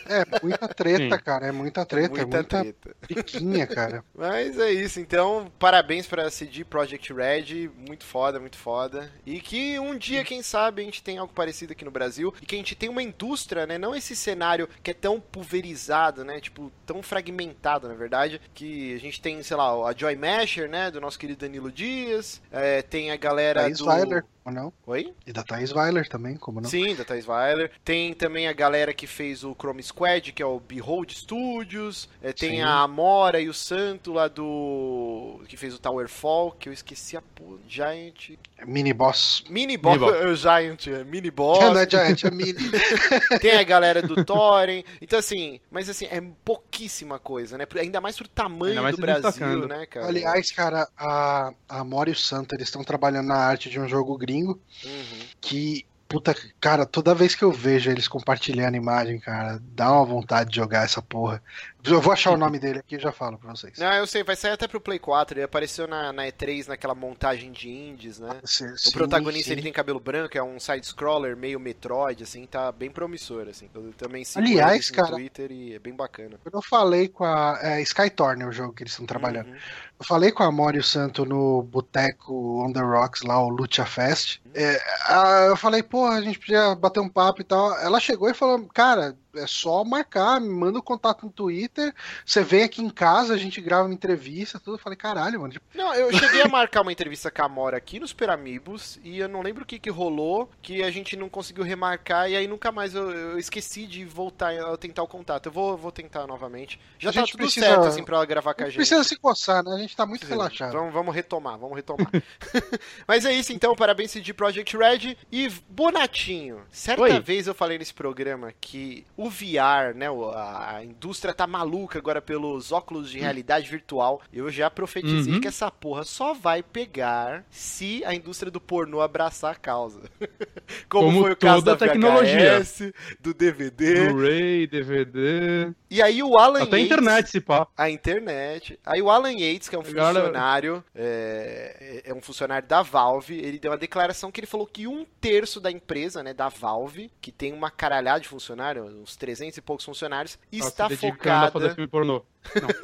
É muita treta, Sim. cara. É muita treta, é muita muita treta. piquinha, cara. <laughs> Mas é isso, então, parabéns pra CD Projekt Red, muito foda, muito foda. E que um dia, quem sabe, a gente tem algo parecido aqui no Brasil e que a gente tem uma indústria, né? Não esse cenário que é tão pulverizado, né? Tipo, tão fragmentado, na verdade, que a gente tem, sei lá, a Joy Masher, né? Do nosso querido Danilo Dias, é, tem a galera Thaís do... Weiler, ou não? Oi? E da Thaís Weiler também, como não? Sim, da Thais Weiler. Tem também a galera que fez o Chrome Squad, que é o Behold Studios. É, tem Sim. a Amora e o Santo lá do. Que fez o Towerfall, que eu esqueci a porra. Giant. Mini Boss. Mini Boss. O <laughs> Giant, é, Mini Boss. <laughs> Não é Giant, é Mini. <laughs> tem a galera do Thorin. Então, assim, mas assim, é pouquíssima coisa, né? Ainda mais pro tamanho mais do Brasil, destacando. né, cara? Aliás, cara, a, a Amora e o Santo, eles estão trabalhando na arte de um jogo gringo Uhum. que, puta, cara, toda vez que eu vejo eles compartilhando imagem, cara, dá uma vontade de jogar essa porra. Eu vou achar o nome dele aqui e já falo pra vocês. Não, eu sei, vai sair até pro Play 4. Ele apareceu na, na E3 naquela montagem de indies, né? Sim, O protagonista sim. ele tem cabelo branco, é um side-scroller meio Metroid, assim, tá bem promissor, assim. Eu também sigo Aliás, no cara- Twitter e é bem bacana. Eu falei com a. É, Skytorn é o jogo que eles estão trabalhando. Uhum. Eu falei com a Amora e o Santo no Boteco On The Rocks, lá, o Lucha Fest. É, a- eu falei, pô, a gente podia bater um papo e tal. Ela chegou e falou, cara, é só marcar, me manda o um contato no Twitter, você vem aqui em casa, a gente grava uma entrevista, tudo. Eu falei, caralho, mano. Tipo... Não, eu cheguei a marcar uma entrevista com a Mora aqui nos Peramibos e eu não lembro o que que rolou, que a gente não conseguiu remarcar e aí nunca mais eu, eu esqueci de voltar a tentar o contato. Eu vou, vou tentar novamente. Já a tá tudo precisa, certo, assim, pra ela gravar com a gente. Precisa se coçar, né? A gente tá muito precisa. relaxado. Vamos, vamos retomar, vamos retomar. <laughs> Mas é isso, então, parabéns de Project Red e Bonatinho. Certa Oi. vez eu falei nesse programa que o VR, né, a indústria tá maluca agora pelos óculos de realidade virtual. Eu já profetizei uhum. que essa porra só vai pegar se a indústria do pornô abraçar a causa. <laughs> Como, Como foi o caso da tecnologia. VHS, do DVD. Blu-ray, DVD. E aí o Alan Até Yates, a internet, se pá. A internet. Aí o Alan Yates, que é um funcionário, é, é um funcionário da Valve, ele deu uma declaração que ele falou que um terço da empresa, né, da Valve, que tem uma caralhada de funcionários, uns 300 e poucos funcionários, está focada... A fazer filme pornô.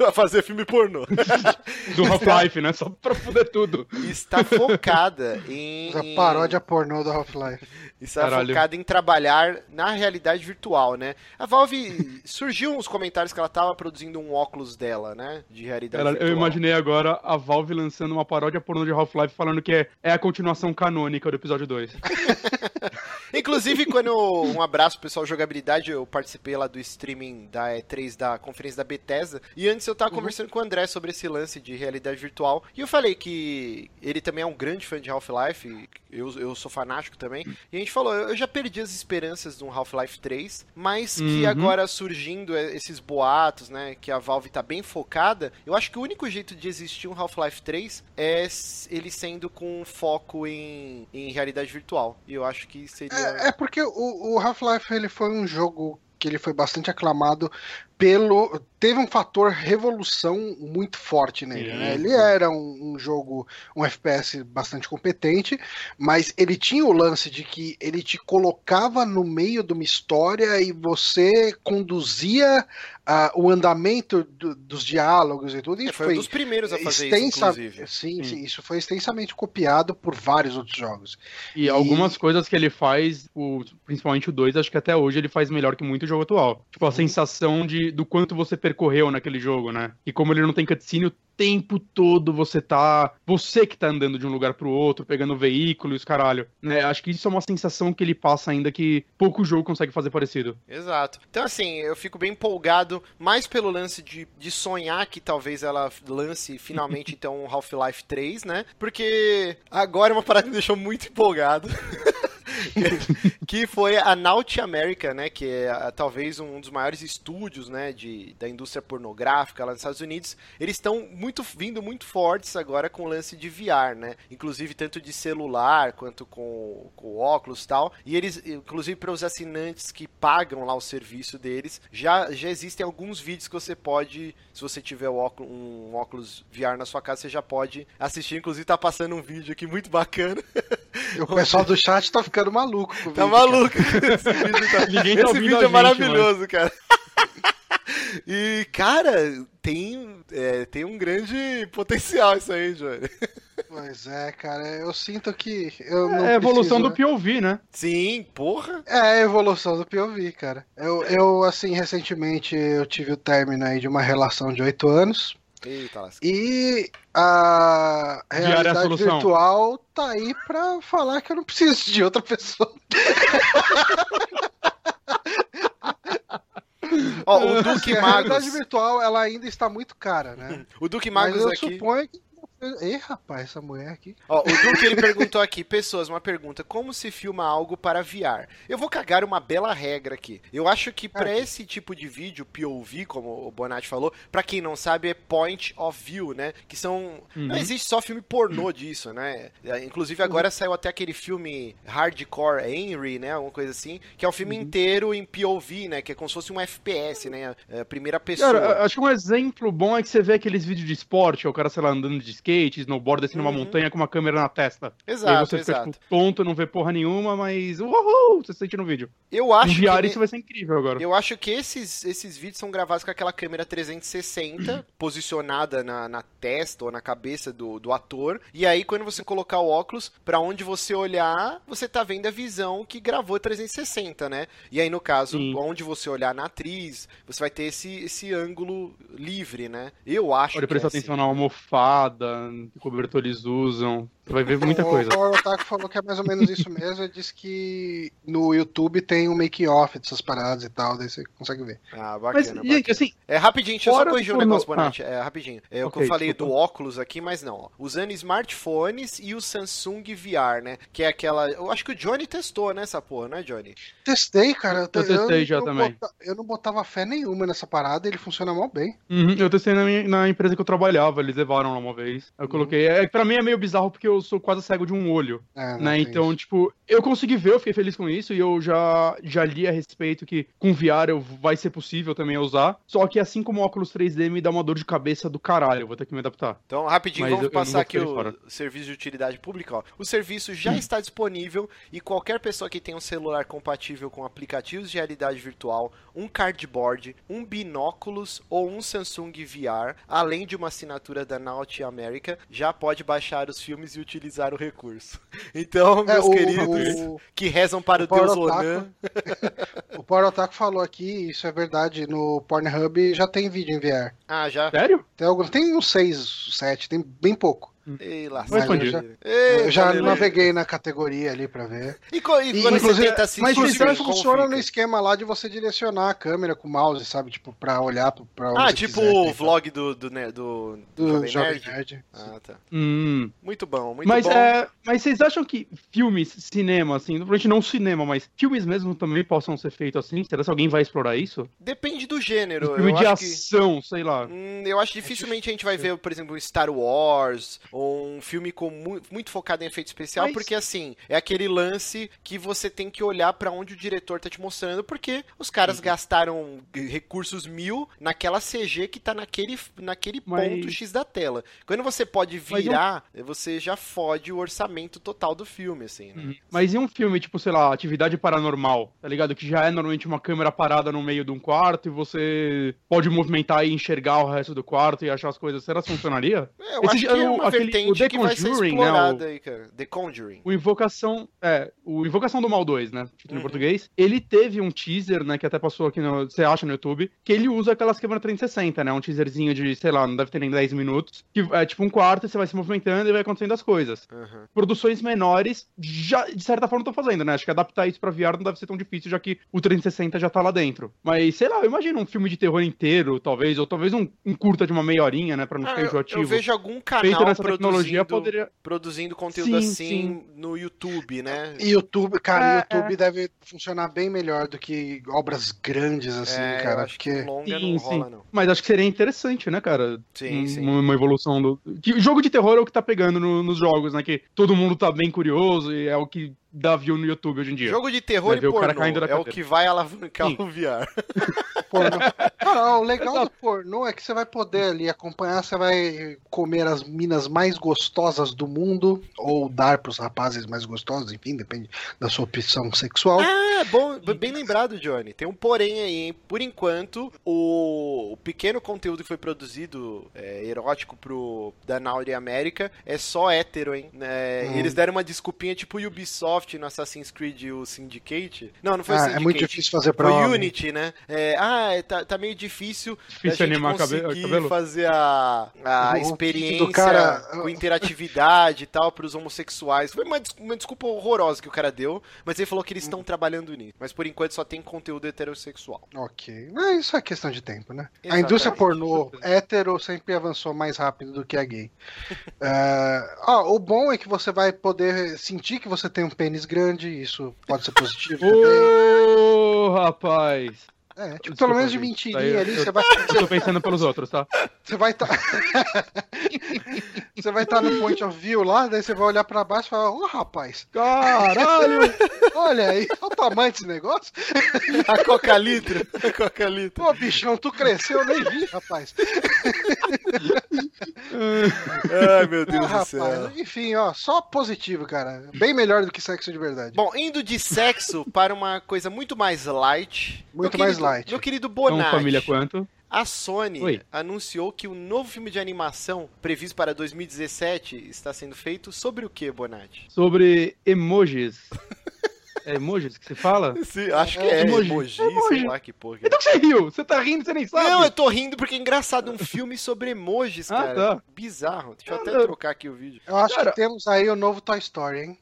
A fazer filme pornô. <laughs> Do Half-Life, né? Só pra fuder tudo. Está focada em. A paródia pornô do Half-Life. Está Caralho. focada em trabalhar na realidade virtual, né? A Valve surgiu uns comentários que ela estava produzindo um óculos dela, né? De realidade virtual. Eu imaginei agora a Valve lançando uma paródia pornô de Half-Life falando que é, é a continuação canônica do episódio 2. <laughs> Inclusive, quando um abraço pessoal jogabilidade, eu participei lá do streaming da E3 da conferência da Bethesda. E antes eu tava uhum. conversando com o André sobre esse lance de realidade virtual. E eu falei que ele também é um grande fã de Half-Life. Eu, eu sou fanático também. E a gente falou, eu já perdi as esperanças do Half-Life 3, mas que uhum. agora surgindo esses boatos, né? Que a Valve tá bem focada. Eu acho que o único jeito de existir um Half-Life 3 é ele sendo com foco em, em realidade virtual. E eu acho que seria é, é porque o, o Half-Life ele foi um jogo que ele foi bastante aclamado pelo teve um fator revolução muito forte nele. Né? Ele era um, um, jogo, um FPS bastante competente, mas ele tinha o lance de que ele te colocava no meio de uma história e você conduzia uh, o andamento do, dos diálogos e tudo. É, isso foi, foi um dos primeiros a fazer extensa... isso, inclusive. Sim, sim, isso foi extensamente copiado por vários outros jogos. E, e... algumas coisas que ele faz, o, principalmente o 2, acho que até hoje ele faz melhor que muito jogo atual. Tipo, a uhum. sensação de, do quanto você percorreu naquele jogo, né? E como ele não tem cutscene, o tempo todo você tá. Você que tá andando de um lugar pro outro, pegando veículos, caralho. Né? Acho que isso é uma sensação que ele passa ainda que pouco jogo consegue fazer parecido. Exato. Então, assim, eu fico bem empolgado, mais pelo lance de, de sonhar que talvez ela lance finalmente, <laughs> então, um Half-Life 3, né? Porque agora é uma parada que me deixou muito empolgado. <laughs> <laughs> que foi a Naughty America, né, que é talvez um dos maiores estúdios, né, de, da indústria pornográfica lá nos Estados Unidos. Eles estão muito vindo muito fortes agora com o lance de VR, né? Inclusive tanto de celular quanto com, com óculos e tal. E eles, inclusive para os assinantes que pagam lá o serviço deles, já já existem alguns vídeos que você pode, se você tiver óculos, um óculos VR na sua casa, você já pode assistir. Inclusive tá passando um vídeo aqui muito bacana. <laughs> <laughs> O pessoal do chat tá ficando maluco com o Tá maluco. <laughs> Esse vídeo, tá... Ninguém tá Esse vídeo é maravilhoso, mano. cara. <laughs> E, cara, tem, é, tem um grande potencial isso aí, Johnny. Pois é, cara, eu sinto que. Eu é a evolução preciso... do POV, né? Sim, porra. É a evolução do POV, cara. Eu, eu, assim, recentemente eu tive o término aí de uma relação de oito anos. Eita, e a realidade a virtual tá aí pra falar que eu não preciso de outra pessoa. Ó, o Duque Magos. A realidade virtual ela ainda está muito cara, né? <laughs> O Duque Magos Mas eu aqui. suponho que Ei, rapaz, essa mulher aqui. Ó, o Duque ele perguntou aqui, pessoas, uma pergunta: como se filma algo para VR? Eu vou cagar uma bela regra aqui. Eu acho que para é. esse tipo de vídeo, POV, como o Bonatti falou, para quem não sabe, é point of view, né? Que são. Uhum. Não existe só filme pornô disso, né? É, inclusive agora uhum. saiu até aquele filme Hardcore Henry, né? Alguma coisa assim, que é um filme uhum. inteiro em POV, né? Que é como se fosse um FPS, né? É, primeira pessoa. Cara, acho que um exemplo bom é que você vê aqueles vídeos de esporte, o cara, sei lá, andando de skate skate, snowboard, descendo uma Uhum. montanha com uma câmera na testa. e aí Exato, você fica, exato. tipo, tonto, não vê porra nenhuma, mas uhul, você sente no vídeo. Eu acho que VR ne- isso vai ser incrível agora. Eu acho que esses, esses vídeos são gravados com aquela câmera 360 <clears throat> posicionada na, na testa ou na cabeça do, do ator. E aí, quando você colocar o óculos, pra onde você olhar, você tá vendo a visão que gravou 360, né? E aí, no caso, Sim. onde você olhar na atriz, você vai ter esse, esse ângulo livre, né? Eu acho Pode que prestar é assim. atenção na almofada, que cobertor eles usam. Você vai ver muita o coisa. Power Otaku falou que é mais ou menos isso mesmo. Ele disse que no YouTube tem um make-off dessas paradas e tal, daí você consegue ver. Ah, Mas, bacana, gente, bacana. assim, É rapidinho, deixa eu só corrigir um negócio, Bonatti. É rapidinho. É o que eu falei desculpa. do óculos aqui, mas não. ó. Usando smartphones e o Samsung VR, né? Que é aquela. Eu acho que o Johnny testou, né, essa porra, né, Johnny? Testei, cara. Eu testei já não também. bota- eu não botava fé nenhuma nessa parada e ele funciona mal bem. Uhum, eu testei na, minha- na empresa que eu trabalhava, eles levaram lá uma vez. Eu coloquei. É, pra mim é meio bizarro porque eu sou quase cego de um olho. É, não né? Então, isso. tipo, eu consegui ver, eu fiquei feliz com isso, e eu já, já li a respeito que com VR eu, vai ser possível também usar. Só que assim como o óculos 3D me dá uma dor de cabeça do caralho, eu vou ter que me adaptar. Então, rapidinho, Mas vamos eu- eu passar vou aqui o fora. serviço de utilidade pública. Ó. O serviço já está disponível e qualquer pessoa que tenha um celular compatível com aplicativos de realidade virtual, um cardboard, um binóculos ou um Samsung VR, além de uma assinatura da Naughty America, já pode baixar os filmes e utilizar o recurso. <laughs> Então, É, meus o- queridos, o- que rezam para o, o Deus Onan. <laughs> O Power Otaku falou aqui, isso é verdade, no Pornhub já tem vídeo em VR. Ah, já? Sério? Tem alguns, tem uns 6, 7, tem bem pouco. Ei, lascado. escondido. já- Ei, eu já valeu. naveguei na categoria ali pra ver. E, co- e E, quando inclusive- você tenta assistir, Mas inclusive funciona no esquema lá de você direcionar a câmera com o mouse, sabe? Tipo, pra olhar pra onde Ah, você tipo quiser, o tá? vlog do, do, ne- do, do do Jovem Jovem Nerd. Nerd. Ah, tá. Hum. Muito bom, muito Mas, bom. é, mas vocês acham que filmes, cinema, assim, provavelmente não cinema, mas filmes mesmo também possam ser feitos assim? Será que alguém vai explorar isso? Depende do gênero. Um filme eu de acho que... ação, sei lá. Hum, eu acho que dificilmente a gente vai ver, por exemplo, Star Wars um filme com mu- muito focado em efeito especial, Mas- porque assim, é aquele lance que você tem que olhar pra onde o diretor tá te mostrando, porque os caras Uhum. gastaram recursos mil naquela CG que tá naquele, naquele Mas- ponto X da tela. Quando você pode virar, você já fode o orçamento total do filme, assim, né? Uhum. Mas e um filme, tipo, sei lá, Atividade Paranormal, tá ligado? Que já é normalmente uma câmera parada no meio de um quarto e você pode movimentar e enxergar o resto do quarto e achar as coisas. Será que funcionaria? É, eu Esse acho que é é uma aquele- o The que Conjuring, né, explorada aí. The Conjuring. O Invocação. É, o Invocação do Mal 2, né? Título Uhum. em português. Ele teve um teaser, né? Que até passou aqui no. Você acha no YouTube, que ele usa aquelas câmeras 360, né? Um teaserzinho de, sei lá, não deve ter nem 10 minutos. Que é tipo um quarto e você vai se movimentando e vai acontecendo as coisas. Aham. Produções menores já, de certa forma, estão fazendo, né? Acho que adaptar isso pra VR não deve ser tão difícil, já que o 360 já tá lá dentro. Mas, sei lá, eu imagino um filme de terror inteiro, talvez, ou talvez um, um curta de uma meia horinha, né? Pra não Ah, ficar eu, enjoativo. eu vejo algum Feito canal nessa tecnologia produzindo, poderia. produzindo conteúdo Sim, assim sim. no YouTube, né? E YouTube, cara, É, YouTube deve funcionar bem melhor do que obras grandes, assim, é, cara. acho Porque que longa Sim, não sim. rola, não. Mas acho que seria interessante, né, cara? Sim, Um- sim. Uma, uma evolução do. Que, jogo de terror é o que tá pegando no- nos jogos, né? Que todo mundo tá bem curioso e é o que dá view no YouTube hoje em dia. Jogo de terror e ver o cara pornô caindo da é o que vai alavancar Sim. o VR. <laughs> pornô. Não, o legal do pornô é que você vai poder ali acompanhar, você vai comer as minas mais gostosas do mundo, ou dar pros rapazes mais gostosos, enfim, depende da sua opção sexual. Ah, bom, bem lembrado, Johnny. Tem um porém aí, hein? Por enquanto, o, o pequeno conteúdo que foi produzido é, erótico pro da Naughty América é só hétero, hein? É, Hum. Eles deram uma desculpinha tipo Ubisoft no Assassin's Creed e o Syndicate. Não, não foi Ah, Syndicate. é muito difícil fazer pra Foi homem. Unity, né? É, ah, é, tá, tá meio difícil Difícil da gente conseguir cabelo. fazer a, a O- o experiência do cara- com interatividade e tal pros homossexuais. Foi uma, des- uma desculpa horrorosa que o cara deu, mas ele falou que eles estão trabalhando nisso. Mas por enquanto só tem conteúdo heterossexual. Ok. Mas isso é questão de tempo, né? A Exatamente. indústria pornô hétero sempre avançou mais rápido do que a gay. <laughs> É, ó, o bom é que você vai poder sentir que você tem um pênis grande, isso pode ser positivo também. Ô, rapaz! É, tipo, Desculpa, pelo menos de mentirinha ali, eu- você vai <laughs> Eu tô pensando pelos outros, tá? você vai estar <laughs> Você vai estar no point of view lá, daí você vai olhar pra baixo e falar: "Ô, rapaz, Caralho! <laughs> olha aí, olha o tamanho desse negócio. A coca litro. A coca litro. Pô, bichão, tu cresceu, eu nem vi, rapaz. Ai, meu Ah, Deus do rapaz. céu. Enfim, ó, só positivo, cara. Bem melhor do que sexo de verdade. Bom, indo de sexo para uma coisa muito mais light. Muito mais querido- light. Meu querido Bonatti. família quanto. A Sony Oi. anunciou que o novo filme de animação previsto para 2017 está sendo feito sobre o que, Bonatti? Sobre emojis. <laughs> É emojis que se fala? Sim, acho que É, é, emoji. emoji, sei Emoji. lá que porra. Então que você riu? Você tá rindo, você nem sabe? Não, eu tô rindo porque é engraçado, um filme sobre emojis, <laughs> Ah, cara. tá. Bizarro. Deixa eu Ah, até trocar aqui o vídeo. Eu acho Cara- que temos aí o novo Toy Story, hein?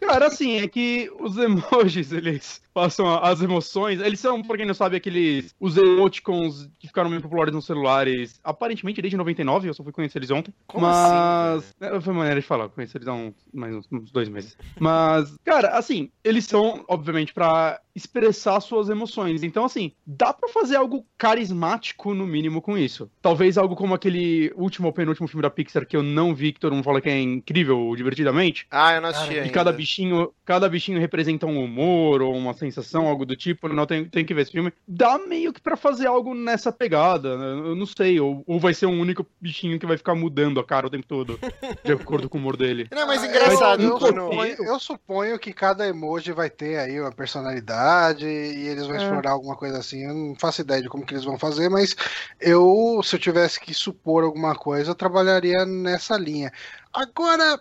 Cara, assim, é que os <laughs> emojis, eles passam as emoções. Eles são, pra quem não sabe, aqueles. Os emoticons que ficaram meio populares nos celulares, aparentemente desde 99, eu só fui conhecer eles ontem. Como mas. assim, foi maneira de falar, conheci eles há uns, mais uns, uns dois meses. Mas, cara, assim, eles são, obviamente, pra expressar suas emoções. Então, assim, dá pra fazer algo carismático, no mínimo, com isso. Talvez algo como aquele último ou penúltimo filme da Pixar que eu não vi, que todo mundo fala que é incrível, divertidamente. Ah, eu não assisti Cara, ainda. E cada bichinho, cada bichinho representa um humor ou uma sensação, algo do tipo. Não tem, tem que ver esse filme. Dá meio que pra fazer algo nessa pegada. né? Eu não sei. Ou, ou vai ser um único bichinho que vai ficar mudando a cara o tempo todo, de acordo com o humor dele. Não, mas engraçado, eu, suponho, eu suponho que cada emoji vai ter aí uma personalidade e eles vão É. explorar alguma coisa assim. Eu não faço ideia de como que eles vão fazer, mas eu, se eu tivesse que supor alguma coisa, eu trabalharia nessa linha. Agora,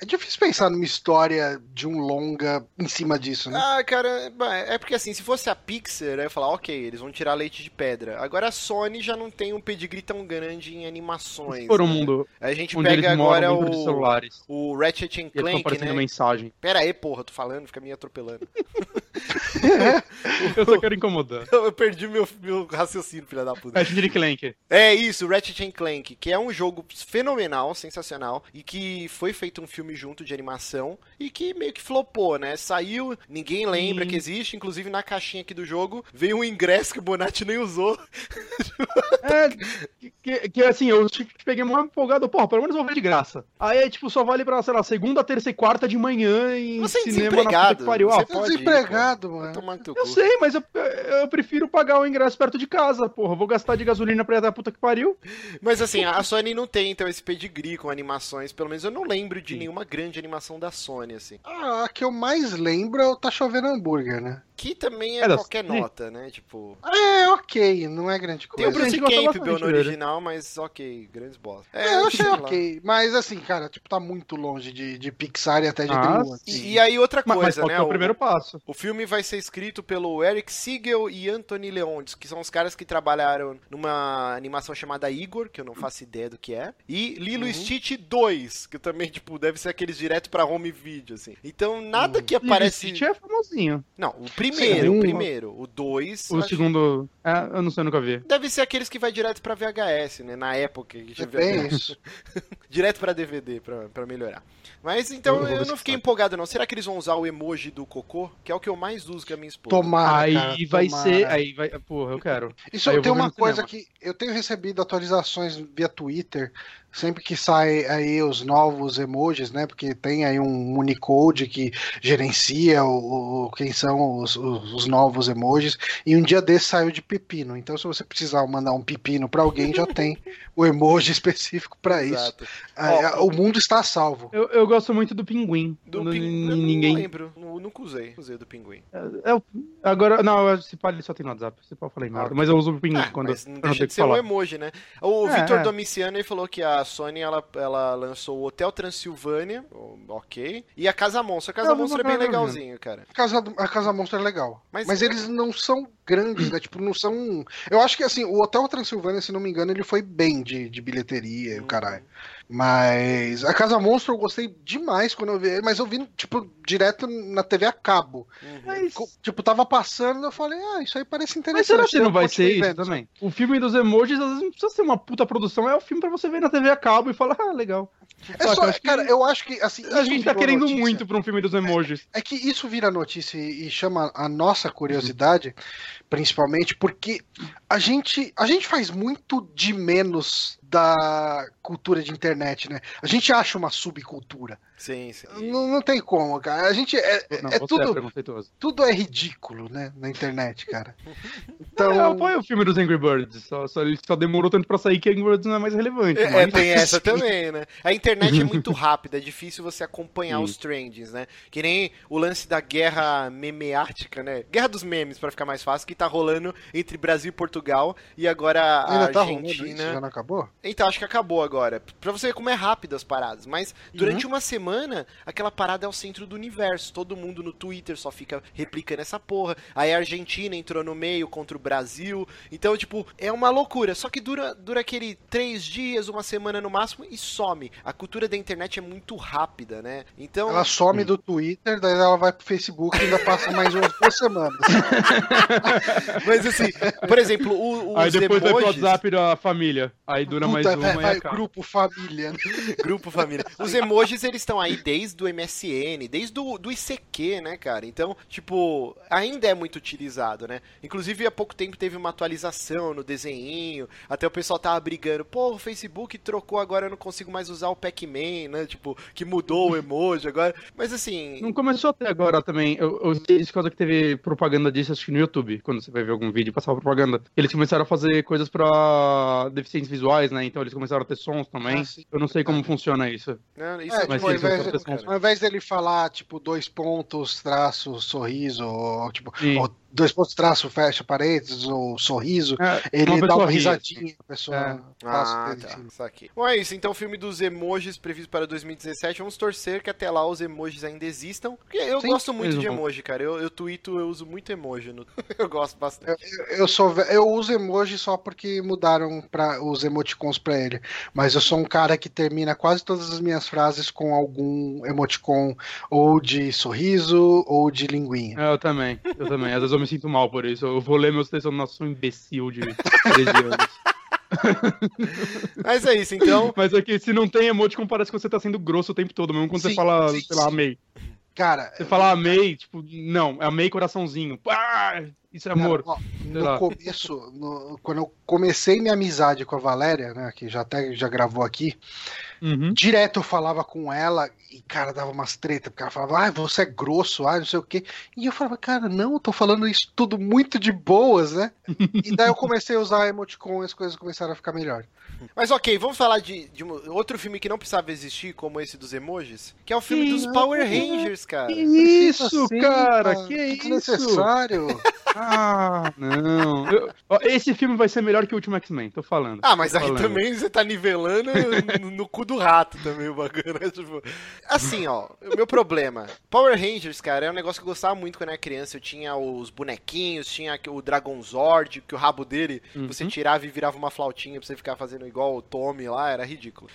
é difícil pensar numa história de um longa em cima disso, né? Ah, cara, bah, é porque assim, se fosse a Pixar, eu ia falar, ok, eles vão tirar leite de pedra. Agora a Sony já não tem um pedigree tão grande em animações. For um né? mundo A gente onde pega eles moram agora de o, celulares. o Ratchet and E Clank, aparecendo né? mensagem. Pera aí, porra, tô falando, fica me atropelando. <laughs> <laughs> Eu só quero incomodar. Eu perdi meu, meu raciocínio, filha da puta. É de Clank. É isso, Ratchet and Clank, que é um jogo fenomenal, sensacional, e que foi feito um filme junto de animação, e que meio que flopou, né? Saiu, ninguém lembra Sim. que existe, inclusive na caixinha aqui do jogo veio um ingresso que o Bonatti nem usou. <laughs> É, que, que assim, eu peguei muito empolgado, porra, pelo menos eu vou ver de graça. Aí, tipo, só vale pra, sei lá, segunda, terça e quarta de manhã em Você é cinema na puta que desempregado, pariu. você Ah, pode ir, desempregado, Vai mano. eu cu. sei, mas eu, eu prefiro pagar o ingresso perto de casa, porra. Eu Vou gastar de gasolina pra ir da puta que pariu. Mas assim, a Sony não tem então esse pedigree com animações, pelo menos eu não lembro de Sim. nenhuma grande animação da Sony, assim. Ah, a que eu mais lembro é o Tá Chovendo Hambúrguer, né? Que também é É qualquer Sony? nota, né? Tipo. É, ok, não é grande Tem o coisa. Bruce Campbell no original, mas ok, grandes bosta. É, eu achei ok. Mas assim, cara, tipo, tá muito longe de, de Pixar e até de Ah, DreamWorks. E, e aí outra Mas, mas coisa, falta né? o primeiro passo. O filme vai ser escrito pelo Eric Siegel e Anthony Leontes, que são os caras que trabalharam numa animação chamada Igor, que eu não faço ideia do que é, e Lilo Uhum. e Stitch 2, que também, tipo, deve ser aqueles direto pra home video, assim. Então, nada Uhum. que aparece... Lilo Stitch é famosinho. Não, o primeiro, Sim. o primeiro. O 2... O segundo. É, eu não sei, eu nunca vi. Deve ser aqueles que vai direto pra VHS, né? Na época que já É isso. <laughs> direto pra DVD, pra, pra melhorar. Mas então Eu eu não fiquei sabe. empolgado não. Será que eles vão usar o emoji do cocô? Que é o que eu mais uso com a minha esposa. Tomara, aí cara, vai tomara. ser. Aí vai. Porra, eu quero. Isso Aí eu tem uma coisa cinema. que eu tenho recebido atualizações via Twitter, sempre que sai aí os novos emojis, né? Porque tem aí um Unicode que gerencia o, o- quem são os, os- os novos emojis. E um dia desse saiu de pepino. Então, se você precisar mandar um pepino pra alguém, já tem <laughs> o emoji específico pra isso. Ah, Ó, o mundo está salvo. Eu, eu gosto muito do pinguim. Do Quando pin... n- eu Ninguém. Não lembro. Nu- Nunca usei. Usei do pinguim. É, eu- agora, não, esse pá ele só tem no WhatsApp. Esse pá eu falei merda. ok. Mas eu uso o pinguim Ah, quando mas não eu deixa de ser um falar. emoji, né? O É, Vitor é. Domiciano ele falou que a Sony ela, ela lançou o Hotel Transilvânia, ok, e a Casa Monstro. A Casa Eu vi Monstro é bem legalzinho, cara. A Casa, a Casa Monstro é legal. Mas- Mas, eles não são grandes, né? Tipo, não são. Eu acho que assim, o Hotel Transilvânia, se não me engano, ele foi bem de, de bilheteria e o caralho. Mas a Casa Monstro eu gostei demais quando eu vi ele, mas eu vi, tipo, direto na TV a cabo. Uhum. Mas, Tipo, tava passando, eu falei, ah, isso aí parece mas interessante. será que não vai ser isso vendo, também? O filme dos emojis, às vezes não precisa ser uma puta produção. É o filme pra você ver na TV a cabo e falar, ah, legal. É só, que cara, eu acho que assim. A gente tá querendo notícia. muito pra um filme dos emojis. É que isso vira notícia e e chama a nossa curiosidade, principalmente porque a gente, a gente faz muito de menos da cultura de internet, né? A gente acha uma subcultura. Sim, sim. Não, não tem como, cara. A gente é, é- Não, é é tudo, preconceituoso. tudo é ridículo, né, na internet, cara. <laughs> Então... Eu apoio o filme dos Angry Birds. Só, só, ele só demorou tanto pra sair que Angry Birds não é mais relevante. É, é, mas- tem essa <laughs> também, né? A internet é muito <laughs> rápida, é difícil você acompanhar Sim. os trends, né? Que nem o lance da guerra memeática, né? Guerra dos memes, pra ficar mais fácil, que tá rolando entre Brasil e Portugal e agora a ainda tá rolando isso? Argentina. Já não acabou? Então, acho que acabou agora. Pra você ver como é rápido as paradas. Mas durante Uhum. uma semana, aquela parada é o centro do universo. Todo mundo no Twitter só fica replicando essa porra. Aí a Argentina entrou no meio contra o Brasil. Então, tipo, é uma loucura. Só que dura, dura aquele três dias, uma semana no máximo e some. A cultura da internet é muito rápida, né? Então. Ela some do Twitter, daí ela vai pro Facebook e ainda passa mais umas duas semanas. <laughs> Mas assim, por exemplo, o, os Aí depois vai pro emojis. WhatsApp da família. Aí dura mais Puta, uma vai, e vai acaba. grupo família. né? Grupo família. Os emojis, eles estão aí desde o MSN, desde o do ICQ, né, cara? Então, tipo, ainda é muito utilizado, né? Inclusive, há pouco tempo teve uma atualização no desenho, até o pessoal tava brigando, pô, o Facebook trocou, agora eu não consigo mais usar o Pac-Man, né? Tipo, que mudou o emoji agora. Mas assim, Não começou até agora também. Eu, eu sei isso por causa que teve propaganda disso, acho que no YouTube, quando você vai ver algum vídeo passava propaganda. Eles começaram a fazer coisas pra deficientes visuais, né? Então eles começaram a ter sons também. Ah, eu não sei como funciona isso. né, isso É, é, Mas tipo, ao sim, invés, de- ao invés dele falar, tipo, dois pontos, traço, sorriso, ou, tipo, ou dois pontos, traço, fecha paredes, ou sorriso, É, ele dá uma ri, risadinha, a pessoa É. passa Ah, tá. Isso aqui. Bom, é isso. Então, o filme dos emojis previsto para 2017. Vamos torcer que até lá os emojis ainda existam. Porque eu Sim, gosto muito de emoji, cara. Eu, eu tweeto, eu uso muito emoji. No... <laughs> eu gosto bastante. Eu, sou, ve- eu uso emoji só porque mudaram pra, os emoticons pra ele. Mas eu sou um cara que termina quase todas as minhas frases com algum emoticon ou de sorriso ou de linguinha. É, eu também, eu também. Às vezes eu me sinto mal por isso. Eu vou ler meus textos, eu não sou um imbecil de <laughs> 13 anos. Mas é isso, então. Mas é que se não tem emoticon, parece que você tá sendo grosso o tempo todo, mesmo quando Sim, você fala, sim, sei lá, amei. Cara, Você fala amei, tipo, não, amei coraçãozinho. Pá, isso é amor. Cara, ó, lá. no começo, no- quando eu comecei minha amizade com a Valéria, né, que já até já gravou aqui, Uhum. direto eu falava com ela e, cara, dava umas tretas, porque ela falava, ai, você é grosso, ai, não sei o quê. E eu falava, cara, não, eu tô falando isso tudo muito de boas, né? <laughs> E daí eu comecei a usar emoticon e as coisas começaram a ficar melhor. Mas ok, vamos falar de, de um- outro filme que não precisava existir, como esse dos emojis, que é o filme Sim, dos Power é. Rangers, cara. Que isso, Assim, cara? mano, Que isso? desnecessário. <laughs> Ah, não. Eu- ó, esse filme vai ser melhor que o último X-Men, tô falando. Ah, mas Tô aí falando. também você tá nivelando no, no cu do rato também o bagulho, né? Tipo, assim, ó, o meu problema. Power Rangers, cara, é um negócio que eu gostava muito quando eu era criança. Eu tinha os bonequinhos, tinha o Dragon Zord, que o rabo dele Uhum. você tirava e virava uma flautinha pra você ficar fazendo igual o Tommy lá, era ridículo.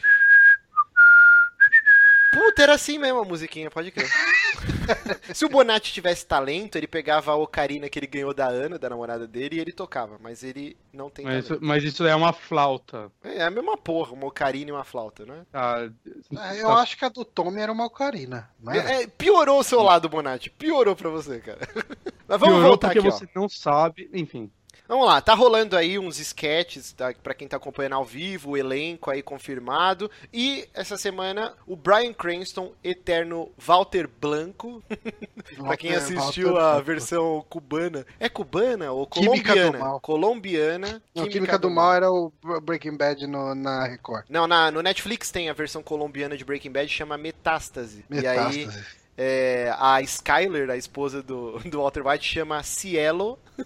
Puta, era assim mesmo a musiquinha, pode crer. <laughs> Se o Bonatti tivesse talento, ele pegava a ocarina que ele ganhou da Ana, da namorada dele, e ele tocava. Mas ele não tem Mas, talento. isso- mas isso é uma flauta. É a mesma porra, uma ocarina e uma flauta, né? Tá, É, Eu acho que a do Tommy era uma ocarina? É, piorou o seu lado, Bonatti. Piorou pra você, cara. <laughs> Mas vamos Piorou voltar porque aqui, você ó. não sabe, enfim. Vamos lá, tá rolando aí uns sketches, tá, pra quem tá acompanhando ao vivo, o elenco aí confirmado. E essa semana, o Brian Cranston, eterno Walter Blanco. <laughs> pra quem assistiu Walter a Blanco. versão cubana. É cubana ou Química do colombiana? Mal. Colombiana. Não, Química do Mal era o Breaking Bad no- na Record. Não, na, no Netflix tem a versão colombiana de Breaking Bad, chama Metástase. E aí, Metástase. É, a Skyler, a esposa do, do Walter White, chama Cielo. <laughs>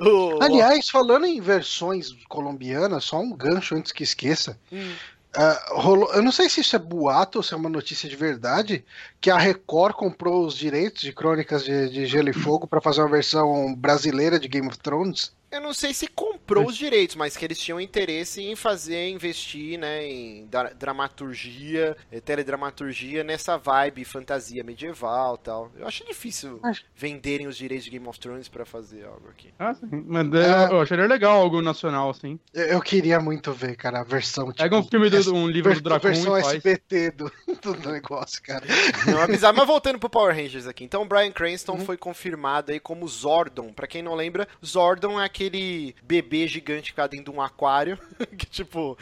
O- Aliás, falando em versões colombianas, só um gancho antes que esqueça. Hum. Ah, rolou- eu não sei se isso é boato ou se é uma notícia de verdade, que a Record comprou os direitos de Crônicas de, de Gelo e Fogo para fazer uma versão brasileira de Game of Thrones. Eu não sei se comprou os direitos, mas que eles tinham interesse em fazer, investir, né, em dra- dramaturgia, eh, teledramaturgia nessa vibe fantasia medieval e tal. Eu acho difícil Acho- venderem os direitos de Game of Thrones pra fazer algo aqui. Ah, sim. Mas é, eu acharia legal algo nacional, assim. Eu, eu queria muito ver, cara, a versão. Tipo, Pega um filme, essa- do, um livro do Dracon versão e faz. SBT do, <laughs> do negócio, cara. Não é bizarro, mas voltando pro Power Rangers aqui. Então, o Brian Cranston Uhum. foi confirmado aí como Zordon. Pra quem não lembra, Zordon é aquele bebê gigante que ficava dentro de um aquário. <laughs> que, tipo,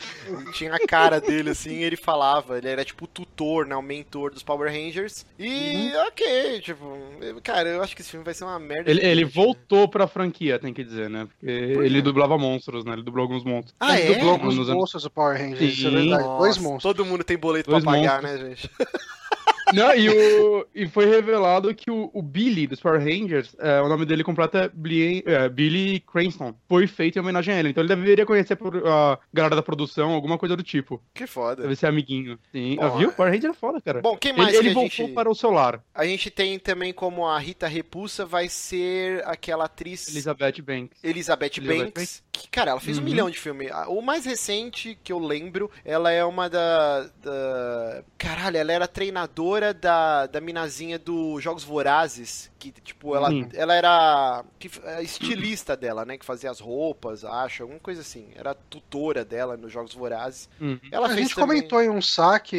tinha a cara dele assim, e ele falava. Ele era tipo o tutor, né? O mentor dos Power Rangers. E, Uhum. ok, tipo, cara, eu acho que esse filme vai ser uma merda. Ele, ele voltou pra franquia, tem que dizer, né? Porque ele dublava monstros, né? Ele dublou alguns monstros. Ah, Ele é? dublou anos- monstros do Power Rangers, isso é Sim. verdade. Dois Nossa, monstros. Todo mundo tem boleto Dois pra pagar, monstros. né, gente? <laughs> Não, e, o, e foi revelado que o, o Billy dos Power Rangers, é, o nome dele completo é Billy, é, Billy Cranston, foi feito em homenagem a ele. Então ele deveria conhecer por- a galera da produção, alguma coisa do tipo. Que foda. Deve ser amiguinho. Sim, Bom, viu? Power Ranger é foda, cara. Bom, quem ele mais ele que a voltou gente... para o celular. A gente tem também como a Rita Repulsa vai ser aquela atriz Elizabeth Banks. Elizabeth, Elizabeth Banks, que, cara, ela fez um Uhum. milhão de filmes. O mais recente que eu lembro, ela é uma da, da- Caralho, ela era treinadora da, da minazinha do Jogos Vorazes, que, tipo, ela, ela era que, a estilista dela, né, que fazia as roupas, acho, alguma coisa assim. Era tutora dela nos Jogos Vorazes. Uhum. Ela a fez gente também... comentou em um saque.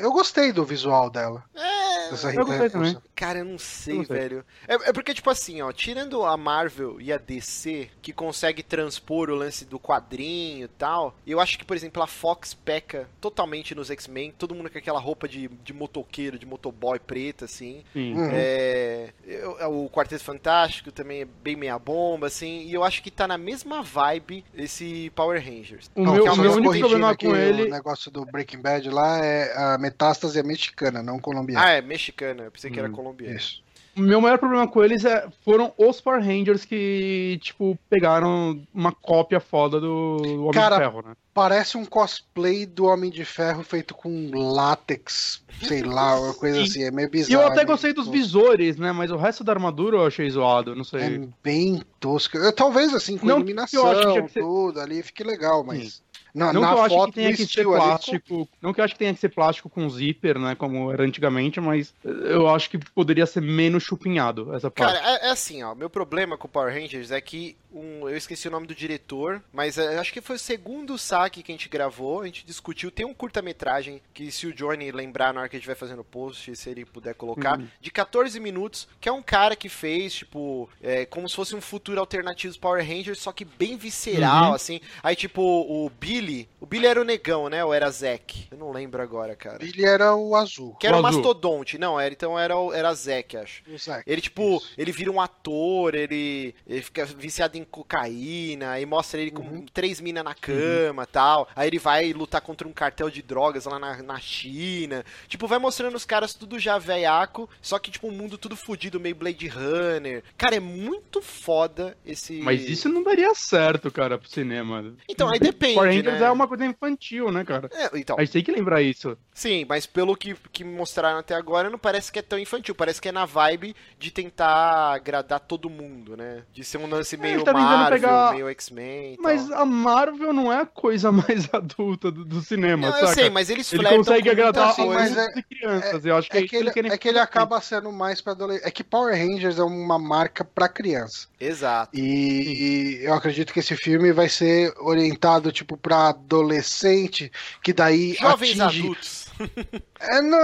Eu gostei do visual dela. É, Dessa eu gostei também. Cara, eu não sei, Eu não sei. velho. É, é porque, tipo assim, ó, tirando a Marvel e a DC, que consegue transpor o lance do quadrinho e tal, eu acho que, por exemplo, a Fox peca totalmente nos X-Men, todo mundo com aquela roupa de, de motoqueiro, de motoboy preta, assim. Sim. Uhum. É, eu- o Quarteto Fantástico também é bem meia bomba, assim, e eu acho que tá na mesma vibe esse Power Rangers. O Não, meu, só o meu único problema com O ele. negócio do Breaking Bad lá é a metástase é mexicana, não colombiana. Ah, é mexicana, eu pensei que era Hum, colombiana. Isso. Meu maior problema com eles é, foram os Power Rangers que, tipo, pegaram uma cópia foda do, do Homem Cara, de Ferro, né? Parece um cosplay do Homem de Ferro feito com látex, sei lá, uma coisa Sim. assim. É meio E bizarro. eu até né? gostei dos visores, né? Mas o resto da armadura eu achei zoado, não sei. É bem tosco. Eu, talvez assim, com Não iluminação, eu acho que tinha que ser- tudo ali, fique legal, mas. Na, Não na que eu acho que tenha que ser estilo ali, plástico. Não que eu acho que tenha que ser plástico com zíper, né? Como era antigamente, mas eu acho que poderia ser menos chupinhado essa parte. Cara, é, é assim, ó. Meu problema com o Power Rangers é que um, eu esqueci o nome do diretor, mas é, acho que foi o segundo saque que a gente gravou, a gente discutiu. Tem um curta-metragem que, se o Johnny lembrar na hora que a gente vai fazendo o post, se ele puder colocar, Uhum. de 14 minutos, que é um cara que fez, tipo, é, como se fosse um futuro alternativo dos Power Rangers, só que bem visceral, Uhum. assim. Aí, tipo, o Billy. O Billy era o negão, né? Ou era Zack? Eu não lembro agora, cara. Ele era o azul. Que era o mastodonte. Não, era, então era, o- era Zack, acho. o Zack. Ele, tipo, Isso. ele vira um ator, ele, ele fica viciado em cocaína, aí mostra ele com Uhum. três minas na cama tal. Aí ele vai lutar contra um cartel de drogas lá na, na China. Tipo, vai mostrando os caras tudo já velhaco, só que, tipo, um mundo tudo fudido, meio Blade Runner. Cara, é muito foda esse. Mas isso não daria certo, cara, pro cinema. Então, aí depende. Power Rangers né? É uma coisa infantil, né, cara? É, então, A gente tem que lembrar isso. Sim, mas pelo que, que me mostraram até agora, não parece que é tão infantil. Parece que é na vibe de tentar agradar todo mundo, né? De ser um lance meio ele tá Marvel, pegar- meio X-Men. Mas a Marvel não é a coisa <laughs> mais adulta do, do cinema, Não, saca? eu sei, mas eles Ele consegue agradar assim, mas é- e crianças. eu acho que É que, ele, querem é que ele acaba sendo mais pra adolescente. É que Power Rangers é uma marca pra criança. Exato. E, e eu acredito que esse filme vai ser orientado, tipo, adolescente, que daí Jovens atinge... adultos. <laughs> É, não,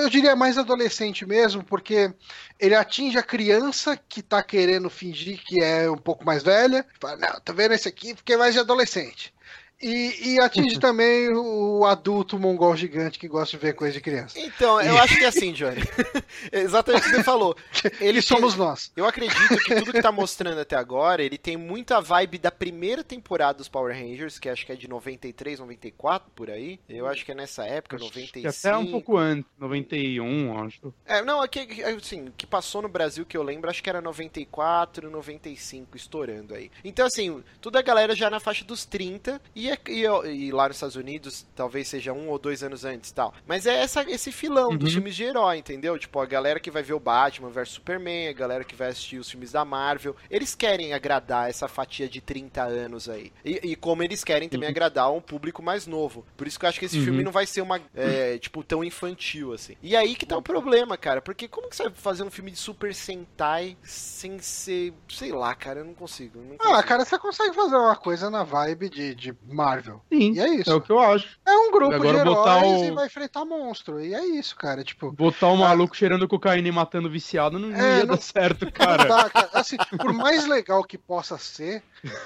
eu diria mais adolescente mesmo, porque ele atinge a criança que tá querendo fingir que é um pouco mais velha. Fala, não, tá vendo esse aqui porque é mais de adolescente. E, e atinge <laughs> também o adulto mongol gigante que gosta de ver coisa de criança. Então, eu acho que é assim, Johnny. <laughs> Exatamente o que você falou. <laughs> Ele E somos nós. Eu acredito que tudo que tá mostrando até agora, ele tem muita vibe da primeira temporada dos Power Rangers, que acho que é de 93, 94, por aí. Eu acho que é nessa época, Acho que 95. Até um pouco antes, 91, acho. É, não, aqui, assim, o que passou no Brasil que eu lembro, acho que era 94, 95, estourando aí. Então, assim, toda a galera já na faixa dos 30, e E, é- e, e lá nos Estados Unidos, talvez seja um ou dois anos antes tal. Mas é essa, esse filão dos Uhum. filmes de herói, entendeu? Tipo, a galera que vai ver o Batman vs Superman, a galera que vai assistir os filmes da Marvel, eles querem agradar essa fatia de 30 anos aí. E, e como eles querem também agradar um público mais novo. Por isso que eu acho que esse Uhum. filme não vai ser uma, é, tipo, tão infantil assim. E aí que tá o problema, cara, porque como que você vai fazer um filme de Super Sentai sem ser, sei lá, cara, eu não consigo. não Ah, consigo. cara, você consegue fazer uma coisa na vibe de, de Marvel. Sim, E é isso. é o que eu acho. É um grupo Agora de heróis botar o- e vai enfrentar monstro. E é isso, cara. Tipo. Botar um maluco cheirando cocaína e matando viciado não, não É, ia não- dar certo, Não cara. <laughs> dá, cara. Assim, por mais legal que possa ser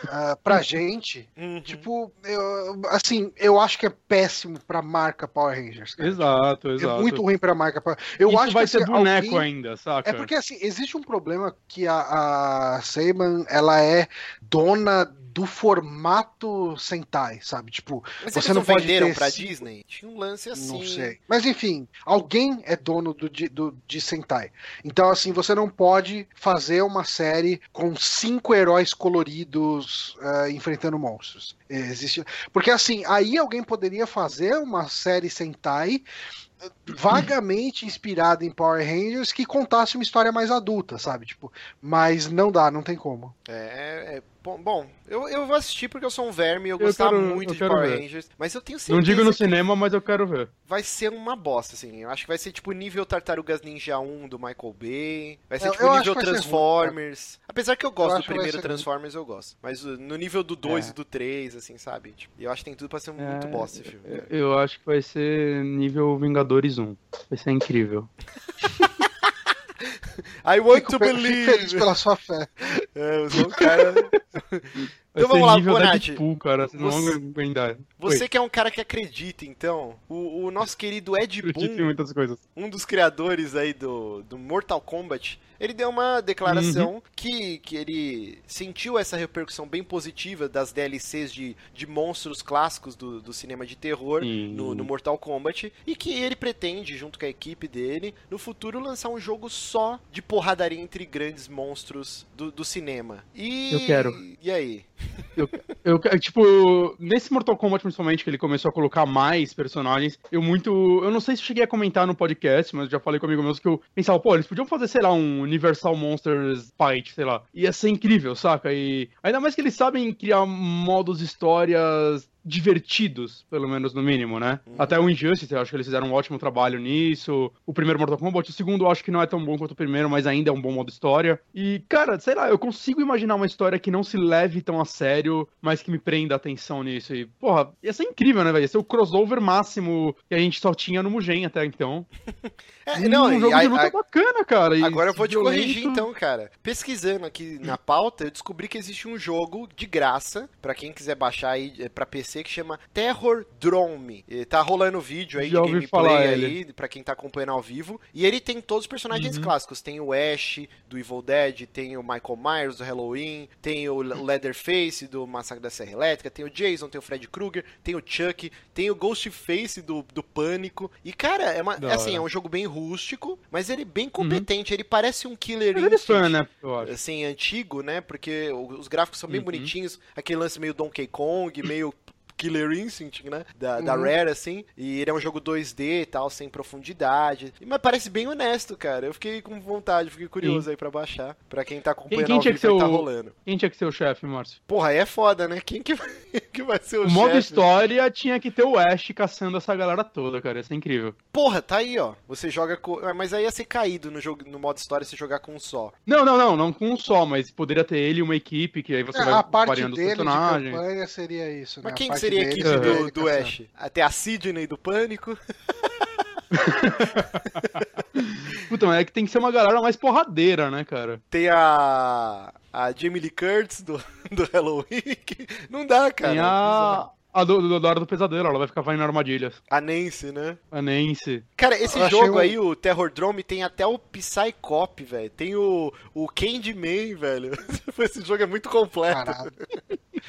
ah, pra gente, Uhum. tipo, eu, assim, eu acho que é péssimo pra marca Power Rangers. cara. Exato, É exato. muito ruim pra marca Power Eu Isso acho vai que ser assim, boneco alguém- ainda, saca? É porque assim, existe um problema que a, a Seiban, ela é dona do formato Sentai, sabe? Tipo, Mas você não não pode venderam ter pra cinco- Disney? Tinha um lance assim. Não sei. Mas enfim, alguém é dono do, de- do, de Sentai. Então, assim, você não pode fazer uma série com cinco heróis coloridos ah, enfrentando monstros. Existe... Porque assim, aí alguém poderia fazer uma série Sentai eh, vagamente inspirada em Power Rangers que contasse uma história mais adulta, sabe? Tipo, mas não dá, não tem como. É, é bom, eu, eu vou assistir porque eu sou um verme e eu gostava quero- muito eu de Power ver. Rangers, mas eu tenho certeza Não digo no que cinema, mas eu quero ver. vai ser uma bosta, assim. Eu acho que vai ser tipo nível Tartarugas Ninja 1 do Michael Bay, vai ser Eu- tipo eu nível ser ruim, Transformers. Apesar que eu gosto Eu do primeiro ser Transformers, eu gosto. Mas uh, no nível do 2 É. e do 3, assim, sabe? Tipo, e eu acho que tem tudo pra ser muito É, bosta esse filme. cara. Eu acho que vai ser nível Vingadores 1. Vai ser incrível. <laughs> I want Fico, to fico feliz believe! pela sua fé. É, eu sou um cara. <laughs> Então vamos lá, nível Bonatti. Deadpool, cara. Vocês não Você-. Você que é um cara que acredita, então, o, o nosso querido Ed Boon, muitas coisas. um dos criadores aí do, do Mortal Kombat, ele deu uma declaração Uhum. que, que ele sentiu essa repercussão bem positiva das DLCs de, de monstros clássicos do, do cinema de terror Sim. no, no Mortal Kombat e que ele pretende, junto com a equipe dele, no futuro lançar um jogo só de porradaria entre grandes monstros do, do cinema. E. Eu quero. E aí? Eu, tipo, nesse Mortal Kombat, principalmente, que ele começou a colocar mais personagens, eu muito. Eu não sei se cheguei a comentar no podcast, mas já falei comigo mesmo que eu pensava, pô, eles podiam fazer, sei lá, um Universal Monsters Fight, sei lá. Ia ser incrível, saca? E ainda mais que eles sabem criar modos, histórias divertidos, pelo menos no mínimo, né? Uhum. Até o Injustice, eu acho que eles fizeram um ótimo trabalho nisso. O primeiro Mortal Kombat, o segundo eu acho que não é tão bom quanto o primeiro, mas ainda é um bom modo história. E, cara, sei lá, eu consigo imaginar uma história que não se leve tão a sério, mas que me prenda a atenção nisso. E, porra, ia ser incrível, né, velho? Ia ser o crossover máximo que a gente só tinha no Mugen até então. <laughs> É, um não, jogo e de luta a- bacana, cara. e Agora eu vou te violento. corrigir então, cara. Pesquisando aqui na pauta, eu descobri que existe um jogo de graça, pra quem quiser baixar aí é, pra PC, que chama Terror Drome. E Tá rolando vídeo aí Já de gameplay ele. aí, pra quem tá acompanhando ao vivo. E ele tem todos os personagens Uhum. clássicos. Tem o Ash, do Evil Dead, tem o Michael Myers, do Halloween, tem o Le- Leatherface, do Massacre da Serra Elétrica, tem o Jason, tem o Fred Krueger, tem o Chuck, tem o Ghostface do, do Pânico. E, cara, é, uma, assim, é um jogo bem rústico, mas ele é bem competente. Ele parece um Killer Mas é Instinct fã, né? Assim, antigo, né? Porque os gráficos são bem Uhum. bonitinhos, aquele lance meio Donkey Kong, meio Killer Instinct, né? Da, da Uhum. Rare, assim. E ele é um jogo 2D e tal, sem profundidade. Mas parece bem honesto, cara. Eu fiquei com vontade, fiquei curioso aí pra baixar. Pra quem tá acompanhando quem tinha vivo que ser tá rolando. Quem tinha que ser o chefe, Márcio? Porra, aí é foda, né? Quem que vai, <laughs> que vai ser o, O modo chefe? história tinha que ter o Ash caçando essa galera toda, cara. Isso é incrível. Porra, tá aí, ó. Você joga com... ah, Mas aí ia ser caído no, jogo, no modo história se jogar com um só. Não, não, não, não com um só, mas poderia ter ele e uma equipe, que aí você É, vai a parte variando os dele de personagens. campanha seria isso, né? Mas A quem que parte seria a equipe do, do. Ash? Até a Sidney do Pânico. <laughs> Puta, mas é que tem que ser uma galera mais porradeira, né, cara? Tem a. A Jamie Lee Curtis do, <laughs> do Halloween. que Não dá, cara. tem a. A do, do, da hora do pesadelo, ela vai ficar vai em armadilhas. A Nancy, né? A Nancy. Cara, esse Eu jogo um- aí, o Terror Drome, tem até o Psycop, velho. Tem o, o Candyman, velho. <laughs> Esse jogo é muito completo. Caralho.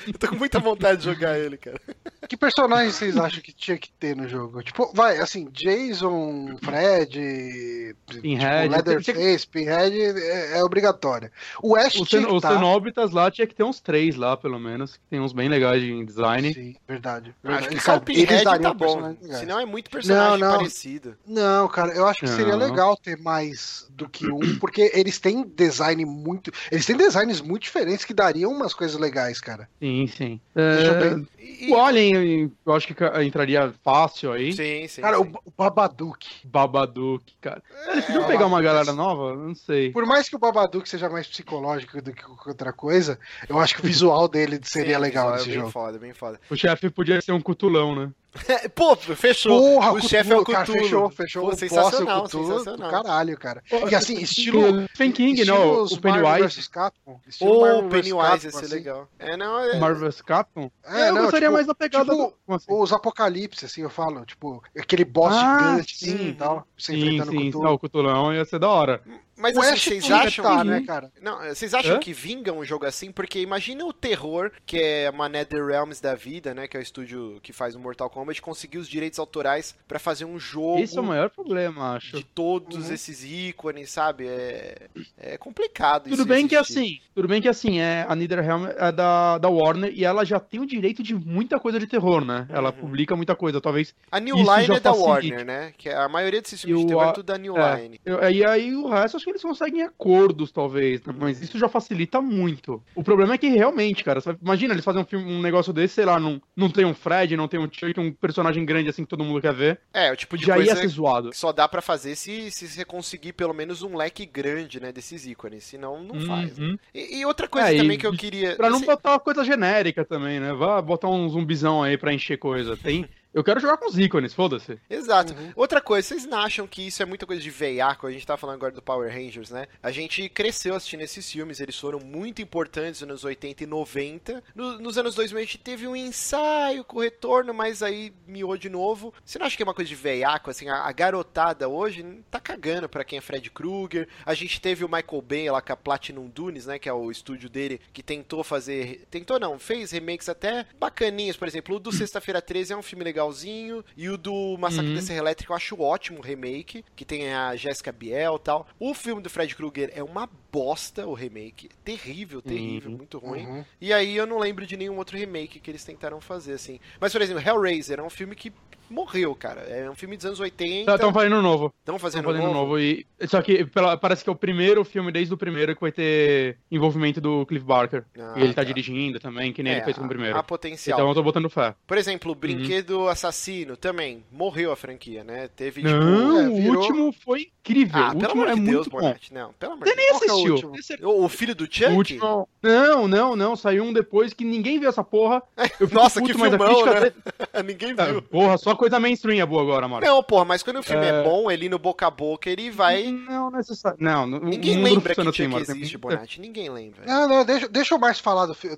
Eu tô com muita vontade de jogar ele, cara. Que personagens vocês acham que tinha que ter no jogo? Tipo, vai, assim, Jason, Fred, Pinhead, tipo, Leatherface, Pinhead é, é obrigatório. O Ash Os, tinha cen que os tá. Cenobitas lá tinha que ter uns três lá, pelo menos. que Tem uns bem legais em design. Sim, verdade. Acho verdade. que só o Pinhead tá bom. personagens legais. Senão é muito personagem Não, não. parecido. Não, cara, eu acho que seria Não. legal ter mais do que um, porque eles têm design muito. Eles têm designs muito diferentes que dariam umas coisas legais, cara. Sim, sim. Deixa eu É, ver. E- o Alien, eu acho que entraria fácil aí. Sim, sim. Cara, sim. o, Babadook. Babadook, cara. Eles podiam É, pegar uma mas- galera nova? Não sei. Por mais que o Babadook seja mais psicológico do que qualquer outra coisa, eu acho que o visual dele seria Sim, legal é nesse bem jogo. foda, bem foda. O chefe podia ser um cutulão, né? <laughs> Pô, fechou. Porra, o chefe é o cara, Cthulhu. fechou, fechou. Pô, o é o sensacional, Cthulhu sensacional. caralho, cara. E assim, estilo. Stephen King, estilo não, o Marvel Pennywise. vs. Capcom. Estilo vs. Pennywise ser assim. legal. É, não, é... Marvel's Capcom? É, eu não, gostaria tipo- mais da pegada tipo, do... Assim? Os apocalipse, assim, eu falo, tipo, aquele boss Ah, gigante, assim, sim. e tal, se Sim, enfrentando sim, não, tudo. o cutulão ia ser da hora. Mas O assim, Ash vocês podia acham tá, que- né, cara? Não, vocês acham Hã? que vinga um jogo assim? Porque imagina o terror que é uma NetherRealms da vida, né? Que é o estúdio que faz o Mortal Kombat, conseguir os direitos autorais pra fazer um jogo Esse é o maior problema, acho. de todos Uhum. esses ícones, sabe? É, é complicado Tudo isso bem que existir. assim, tudo bem que assim, é, a NetherRealm é da, da Warner e ela já tem o direito de muita coisa de terror, né? Ela Uhum. publica muita coisa, talvez. A New Line é da facilite. Warner, né? Que a maioria desses filmes de terror é a- tudo da New é. Line. E aí o resto acho que eles conseguem acordos, talvez, né? mas isso já facilita muito. O problema é que realmente, cara, você imagina eles fazem um, filme, um negócio desse, sei lá, não, não tem um Fred, não tem um Chuck, um personagem grande assim que todo mundo quer ver. É, o tipo de já ia coisa ser zoado. só dá pra fazer se, se você conseguir pelo menos um leque grande, né? Desses ícones. Senão não faz. né? Uhum. E, e outra coisa É, e- também que eu queria. Pra não assim, botar uma coisa genérica também, né? Vá botar um zumbizão aí pra encher coisa. Tem. Eu quero jogar com os ícones, foda-se. Exato. Uhum. Outra coisa, vocês não acham que isso é muita coisa de veiaco? A gente tá falando agora do Power Rangers, né? A gente cresceu assistindo esses filmes, eles foram muito importantes nos anos 80 e 90. No- nos anos 2000 a gente teve um ensaio com o retorno, mas aí miou de novo. Você não acha que é uma coisa de veiaco? Assim, a, a garotada hoje tá cagando pra quem é Fred Krueger. A gente teve o Michael Bay lá com a Platinum Dunes, né? Que é o estúdio dele, que tentou fazer... Tentou não, fez remakes até bacaninhos. Por exemplo, o do <clears throat> Sexta-feira 13 é um filme legalzinho. E o do Massacre Uhum. da Serra Elétrica eu acho ótimo o remake, que tem a Jessica Biel e tal. O filme do Fred Krueger é uma bosta, o remake. Terrível, terrível, Uhum. muito ruim. Uhum. E aí eu não lembro de nenhum outro remake que eles tentaram fazer, assim. Mas, por exemplo, Hellraiser é um filme que morreu, cara. É um filme dos anos 80. Estão fazendo novo. Estão fazendo, fazendo novo. novo. E, só que pela- parece que é o primeiro filme, desde o primeiro, que vai ter envolvimento do Cliff Barker. Ah, e ele tá, tá. dirigindo também, que nem É, ele fez com o primeiro. Há potencial. Então eu tô botando fé. Por exemplo, o Brinquedo Assassino também morreu a franquia, né? Teve, Não, é, o virou- último foi incrível. Ah, o pelo último amor é de muito Deus, bom. Bonatti. Não, pelo amor Você de nem Qual que é o assistiu. Esse-. O, o filho do Chuck? O último... Não, não, não. Saiu um depois que ninguém viu essa porra. Eu fico Nossa, que puto, mas a filmão, crítica né? dele- <laughs> Ninguém Ah, viu. Porra, só coisa mainstream é boa agora, Marcos. Não, porra, mas quando o filme é, É. bom, ele no boca a boca, ele vai. Não, necessário. Não, Ninguém lembra que Chuck assim, Marcos. existe, Bonatti. Ninguém lembra. Não, não, deixa, deixa o Márcio falar do filme.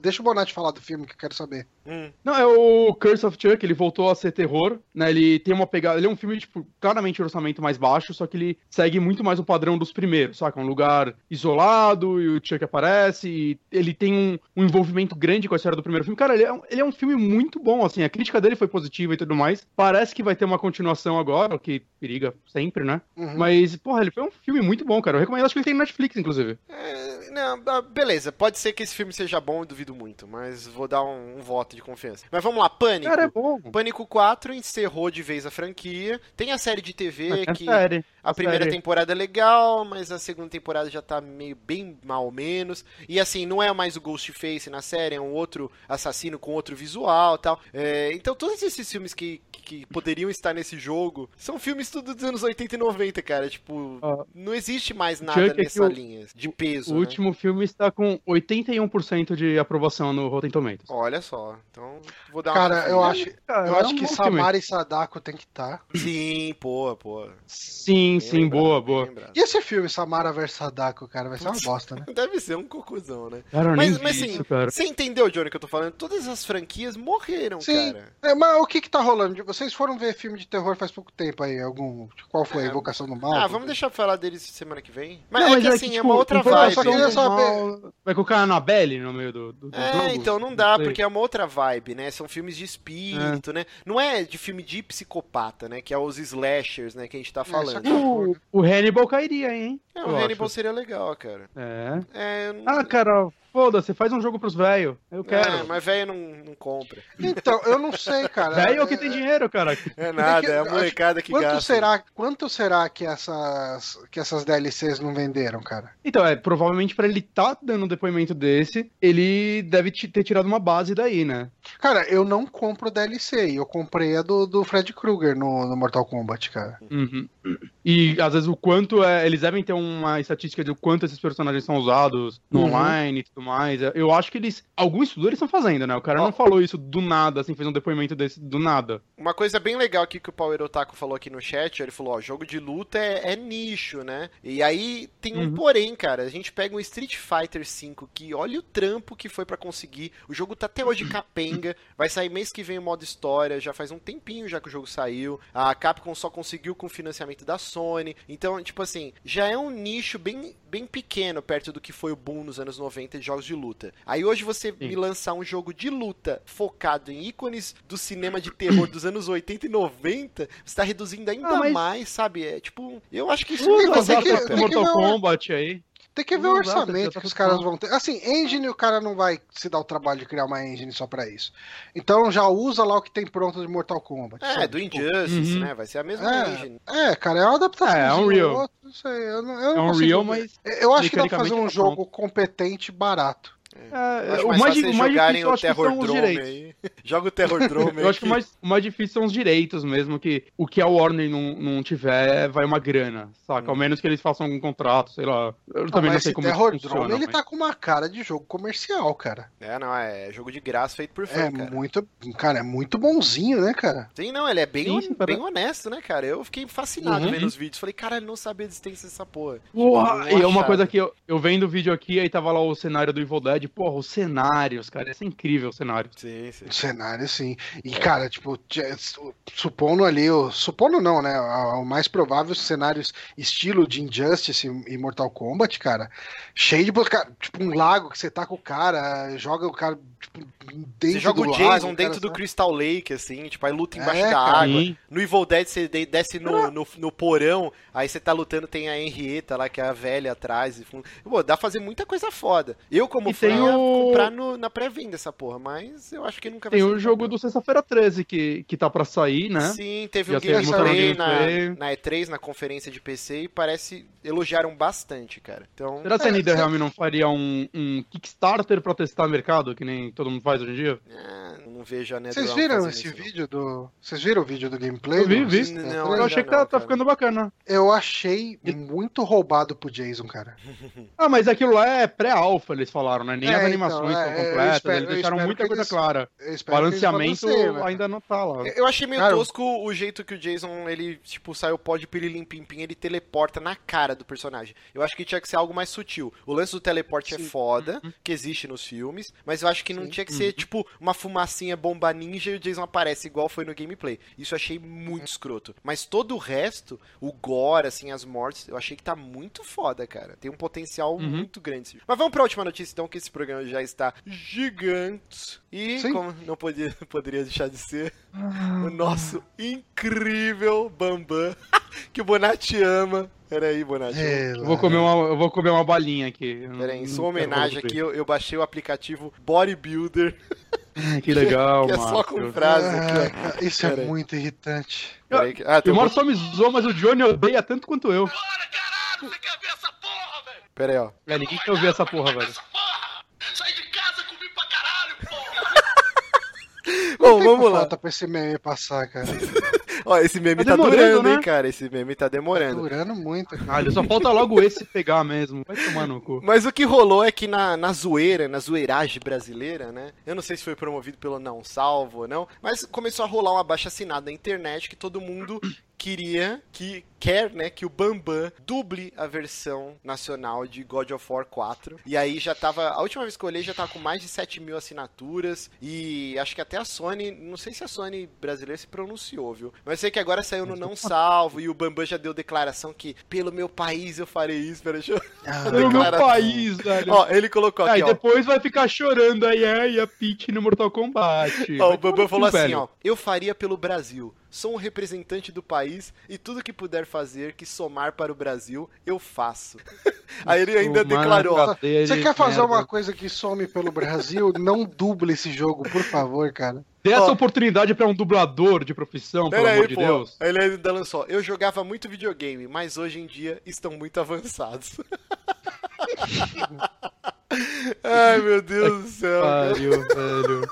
Deixa o Bonatti falar do filme que eu quero saber. Hum. Não, é o Curse of Chuck, ele voltou a ser terror, né? Ele tem uma pegada. Ele é um filme, tipo, claramente orçamento mais baixo, só que ele segue muito mais o padrão dos primeiros, saca? Um lugar isolado e o Chuck aparece, e ele tem um, um envolvimento grande com a história do primeiro filme. Cara, ele é, um, ele é um filme muito bom, assim, a crítica dele foi positiva e tudo mais. Parece que vai ter uma continuação agora, que periga sempre, né? Uhum. Mas, porra, ele foi um filme muito bom, cara. Eu recomendo, acho que ele tem Netflix, inclusive. É, não, ah, beleza, pode ser que esse filme seja bom, eu duvido muito, mas vou dar um, um voto de confiança. Mas vamos lá, Pânico. Cara, é bom. Pânico 4 encerrou de vez a franquia. Tem a série de TV É que série. a primeira série. temporada é legal, mas a segunda temporada já tá meio bem mal ou menos. E assim, não é mais o Ghostface na série, é um outro assassino com outro visual e tal. É, então todos esses filmes que, que poderiam estar nesse jogo são filmes tudo dos anos 80 e 90, cara. Tipo, Ah. não existe mais nada Chuck é nessa o- linha de peso. O né? último filme está com 81% de aprovação no Rotten Tomatoes. Olha só, então vou dar uma Cara, eu conferida. acho, Cara, eu é acho um que filme. Samara e Sadako tem que estar. Sim, pô, pô. Sim, Sim, Bem sim, lembrado, boa, boa. lembrado. E esse filme, Samara vs Sadako, cara, vai ser uma bosta, né? <laughs> Deve ser um cocôzão, né? Cara, eu Mas, mas assim, isso, cara. você entendeu, Johnny, o que eu tô falando? Todas as franquias morreram, Sim. cara. É, mas o que que tá rolando? Vocês foram ver filme de terror faz pouco tempo aí? Algum. Qual foi? Invocação do Mal? Ah, vamos deixar eu falar deles semana que vem. Mas Não, é que assim, é tipo, uma outra Invocação vibe. só queria saber- Mal- Vai colocar a Annabelle no meio do, do, do É, jogo? então não dá, sei. porque é uma outra vibe, né? São filmes de espírito, né? Não é de filme de psicopata, né? Que é os slashers, né? Que a gente tá isso falando. O, o Hannibal cairia, hein? É, o Hannibal acho. seria legal, cara. É. É, eu não... Ah, cara, foda-se, faz um jogo pros velhos. Eu quero. É, mas velho não, não compra. Então, eu não sei, cara. Velho é o que tem dinheiro, cara. É nada, que- é a molecada que Quanto gasta. será, quanto será que essas, que essas DLCs não venderam, cara? Então, é, provavelmente pra ele tá dando um depoimento desse, ele deve ter tirado uma base daí, né? Cara, eu não compro DLC. Eu comprei a do, do Fred Krueger no, no Mortal Kombat, cara. Uhum. E às vezes o quanto é. Eles devem ter uma estatística de o quanto esses personagens são usados no Uhum. online e tudo mais. Eu acho que eles. Algum estudo eles estão fazendo, né? O cara Ó. não falou isso do nada, assim, fez um depoimento desse do nada. Uma coisa bem legal aqui que o Power Otaku falou aqui no chat, ele falou, ó, jogo de luta é, é nicho, né? E aí tem um Uhum. porém, cara. A gente pega um Street Fighter V que olha o trampo que foi pra conseguir. O jogo tá até hoje capenga. <coughs> Vai sair mês que vem o modo história. Já faz um tempinho já que o jogo saiu. A Capcom só conseguiu com o financiamento da Sony. Então, tipo assim, já é um nicho bem, bem pequeno perto do que foi o boom nos anos 90 de jogos de luta. Aí hoje você me lançar um jogo de luta focado em ícones do cinema de terror dos anos 80 e 90, você tá reduzindo ainda Ah, mas- mais, sabe? É tipo, eu acho que isso Sim, não mas vai tem ser que- tem que Mortal Kombat aí. Tem que ver Não o orçamento que os caras vão ter. Assim, engine o cara não vai se dar o trabalho de criar uma engine só pra isso. Então já usa lá o que tem pronto de Mortal Kombat. É, sabe? do Injustice, Uhum. né? Vai ser a mesma engine. É, é, cara, é uma adaptação. É, é Unreal. Outro, não sei, eu não, eu É não um consigo real, mas. Eu acho que dá pra fazer um tá jogo competente e barato. É, acho o mais mais, o mais jogarem difícil o acho que Terror são os Drome direitos. aí. Joga o Terror <laughs> Drome aí. Eu acho que o mais, o mais difícil são os direitos mesmo, que o que a Warner não, não tiver vai uma grana, saca? Ao menos que eles façam algum contrato, sei lá. Eu Não, também não sei como isso Terror funciona. Drone, ele mas- tá com uma cara de jogo comercial, cara. É, não, é jogo de graça feito por fã, É cara. muito, cara, é muito bonzinho, né, cara? Sim, não, ele é bem, Sim, para- bem honesto, né, cara? Eu fiquei fascinado Uhum. vendo os vídeos. Falei, cara, ele não sabia a existência dessa porra. Porra, Tipo, e é uma coisa que eu, eu vendo o vídeo aqui, aí tava lá o cenário do Evil Dead, porra, os cenários, cara, esse é incrível o cenário. Sim, sim. O cenário, sim. E, cara, tipo, supondo ali, o, supondo não, né? O mais provável cenários estilo de Injustice e Mortal Kombat, cara, cheio de. Tipo, um lago que você tá com o cara, joga o cara, tipo, dentro Você joga do o lago, Jason cara, dentro do sabe? Crystal Lake, assim, tipo, aí luta embaixo É, da cara. água. Sim. No Evil Dead você de- desce no, no, no porão, aí você tá lutando, tem a Henrietta lá, que é a velha atrás. E, pô, dá pra fazer muita coisa foda. Eu, como E fã, ia o- comprar no- na pré-venda essa porra, mas eu acho que nunca vai Tem o jogo do Sexta-feira 13 que, que tá pra sair, né? Sim, teve Já um gameplay gameplay. na, na E3, na conferência de PC, e parece elogiaram bastante, cara. Então, Será que a É, NetherRealm não faria um, um Kickstarter pra testar mercado, que nem todo mundo faz hoje em dia? ah, não vejo a Vocês viram esse isso, não. vídeo do. Vocês viram o vídeo do gameplay? Eu vi, vi. Não, eu achei que não, tá, tá ficando bacana. Eu achei muito roubado pro Jason, cara. <laughs> Ah, mas aquilo lá é pré-alpha, eles falaram, né? Nem É, as então, animações é, estão eu completas, espero- eles deixaram muita coisa eles- clara. Balanceamento né? ainda não tá lá. Eu achei meio Cara, tosco o jeito que o Jason, ele, tipo, saiu pó de pirilim pim pim, ele teleporta na cara do personagem. Eu acho que tinha que ser algo mais sutil. O lance do teleporte é foda, que existe nos filmes, mas eu acho que não Sim. tinha que ser, tipo, uma fumacinha bomba ninja e o Jason aparece igual foi no gameplay. Isso eu achei muito escroto. Mas todo o resto, o gore, assim, as mortes, eu achei que tá muito foda, cara. Tem um potencial muito grande. Mas vamos pra última notícia, então, que esse programa já está gigante. E, Sim. como não podia, <laughs> poderia deixar de ser, o nosso incrível Bambam, <laughs> que o Bonatti ama. Peraí, Bonatti. É, Eu vou comer uma, eu vou comer uma balinha aqui. Eu Peraí, em sua homenagem aqui, eu, eu baixei o aplicativo Bodybuilder, Que <laughs> legal, que é mano. só com frase. Ah, isso é Pera aí. muito irritante. Peraí que- Ah, tem o Mauro só me zoou, mas o Johnny odeia tanto quanto eu. Peraí, ó. É, ninguém quer ouvir essa porra, velho. Sai de Bom, Tempo vamos lá. falta pra esse meme passar, cara. <laughs> Ó, esse meme Tá tá, demorando, durando, hein, né? cara? Esse meme tá demorando. Durando muito. cara. Caralho, só falta logo esse pegar mesmo. Vai tomar no cu. Mas o que rolou é que na, na zoeira, na zoeiragem brasileira, né? Eu não sei se foi promovido pelo Não Salvo ou não, mas começou a rolar uma baixa assinada na internet que todo mundo queria que quer, né, que o Bambam duble a versão nacional de God of War 4. E aí já tava, a última vez que eu olhei já tava com mais de 7 mil assinaturas e acho que até a Sony, não sei se a Sony brasileira se pronunciou, viu? Mas eu sei que agora saiu no não salvo e o Bambam já deu declaração que pelo meu país eu farei isso. Pera, deixa eu... <laughs> Ah, Pelo meu país, velho. Ó, ele colocou aqui, Aí ó. depois vai ficar chorando aí, aí a Peach no Mortal Kombat. Ó, o Bambam falou assim, velho. ó. Eu faria pelo Brasil. Sou um representante do país e tudo que puder fazer que somar para o Brasil, eu faço. <laughs> Aí ele ainda declarou, Você quer fazer merda. uma coisa que some pelo Brasil? <laughs> Não duble esse jogo, por favor, cara. Dê essa Ó. oportunidade pra um dublador de profissão, pelo Pera amor aí, de pô. Deus. Ele ainda lançou. Eu jogava muito videogame, mas hoje em dia estão muito avançados. <laughs> Ai, meu Deus do céu. Pariu, velho.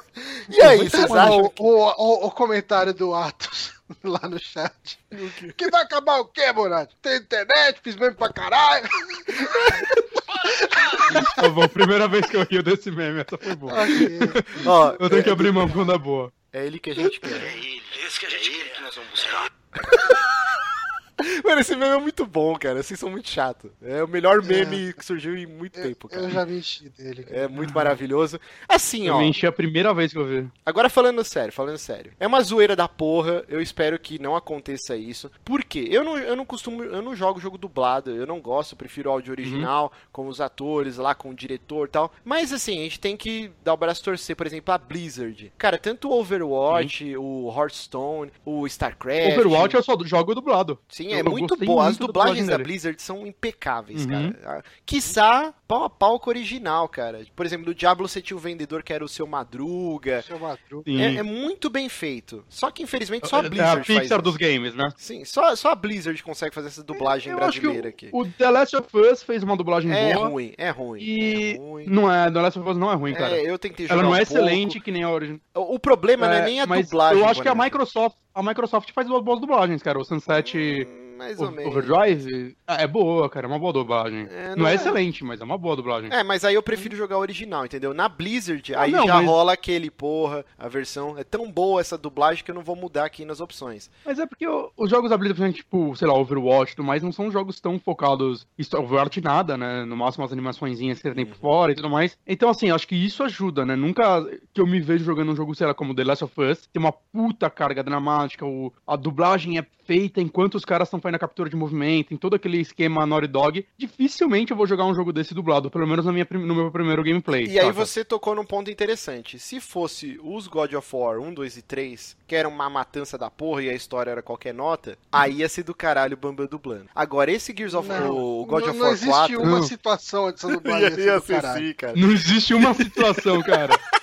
E aí, vocês O, acham que... o, o- o comentário do Atos <laughs> lá no chat. Que vai acabar o quê, Bonatti? Tem internet, fiz meme pra caralho. Tá bom, primeira vez que eu rio desse meme, essa foi boa. Ok. Ó, Eu tenho que abrir mão quando é boa. é ele que a gente quer. Esse que a gente quer. que nós vamos buscar. <laughs> Mano, esse meme é muito bom, cara. Vocês são muito chato. É o melhor meme que surgiu em muito tempo, cara. Eu já me enchi dele. cara. É muito maravilhoso. Assim, Eu ó. me enchi a primeira vez que eu vi. Agora falando sério, falando sério. É uma zoeira da porra. Eu espero que não aconteça isso. Por quê? Eu não, eu não costumo. Eu não jogo jogo dublado. Eu não gosto. Eu prefiro o áudio original, com os atores lá, com o diretor e tal. Mas assim, a gente tem que dar o braço torcer, por exemplo, a Blizzard. Cara, tanto o Overwatch, o Hearthstone, o StarCraft. Overwatch eu só jogo dublado. Sim, Eu- é eu muito boa. As dublagens da. Blizzard são impecáveis, Uhum. cara. Quiçá, pau a pau com o original, cara. Por exemplo, do Diablo você tinha o vendedor que era o seu Madruga. Seu Madruga. É, é muito bem feito. Só que infelizmente só a É a Blizzard faz Pixar isso. dos games, né? Sim, só, só a Blizzard consegue fazer essa dublagem Eu acho que brasileira aqui. o The Last of Us fez uma dublagem É boa. ruim, é ruim. E É ruim. não é, The Last of Us não é ruim, cara. É, eu tentei jogar Ela não é um pouco. excelente que nem a original. O, o problema não é nem a mas dublagem. Eu acho que a. Microsoft, a Microsoft faz duas boas dublagens, cara. O Sunset Hum, Mais ou o- menos. Overdrive ah, é boa, cara. É uma boa dublagem. É, não, não é, é. excelente, mas é uma boa dublagem. É, mas aí eu prefiro jogar o original, entendeu? Na Blizzard, Ah, aí não, já mas- rola aquele, porra, a versão. É tão boa essa dublagem que eu não vou mudar aqui nas opções. Mas é porque os jogos da Blizzard, tipo, sei lá, Overwatch e tudo mais, não são jogos tão focados em Overwatch nada, né? No máximo as animaçõezinhas que tem por fora e tudo mais. Então, assim, acho que isso ajuda, né? Nunca que eu me vejo jogando um jogo, sei lá, como The Last of Us, tem uma puta carga dramática, o, a dublagem é feita enquanto os caras estão fazendo a captura de movimento, em todo aquele esquema Naughty Dog. Dificilmente eu vou jogar um jogo desse dublado, pelo menos na minha, no meu primeiro gameplay. E aí saca? você tocou num ponto interessante. Se fosse os God of War 1, 2 e 3, que era uma matança da porra e a história era qualquer nota, aí ia ser do caralho o Bambam dublando. Agora, esse Gears of Não, o God não, of não War existe 4... uma Não. situação dessa <laughs> dublagem Ia, assim do ser caralho. sim, cara. Não existe uma situação, cara. <laughs>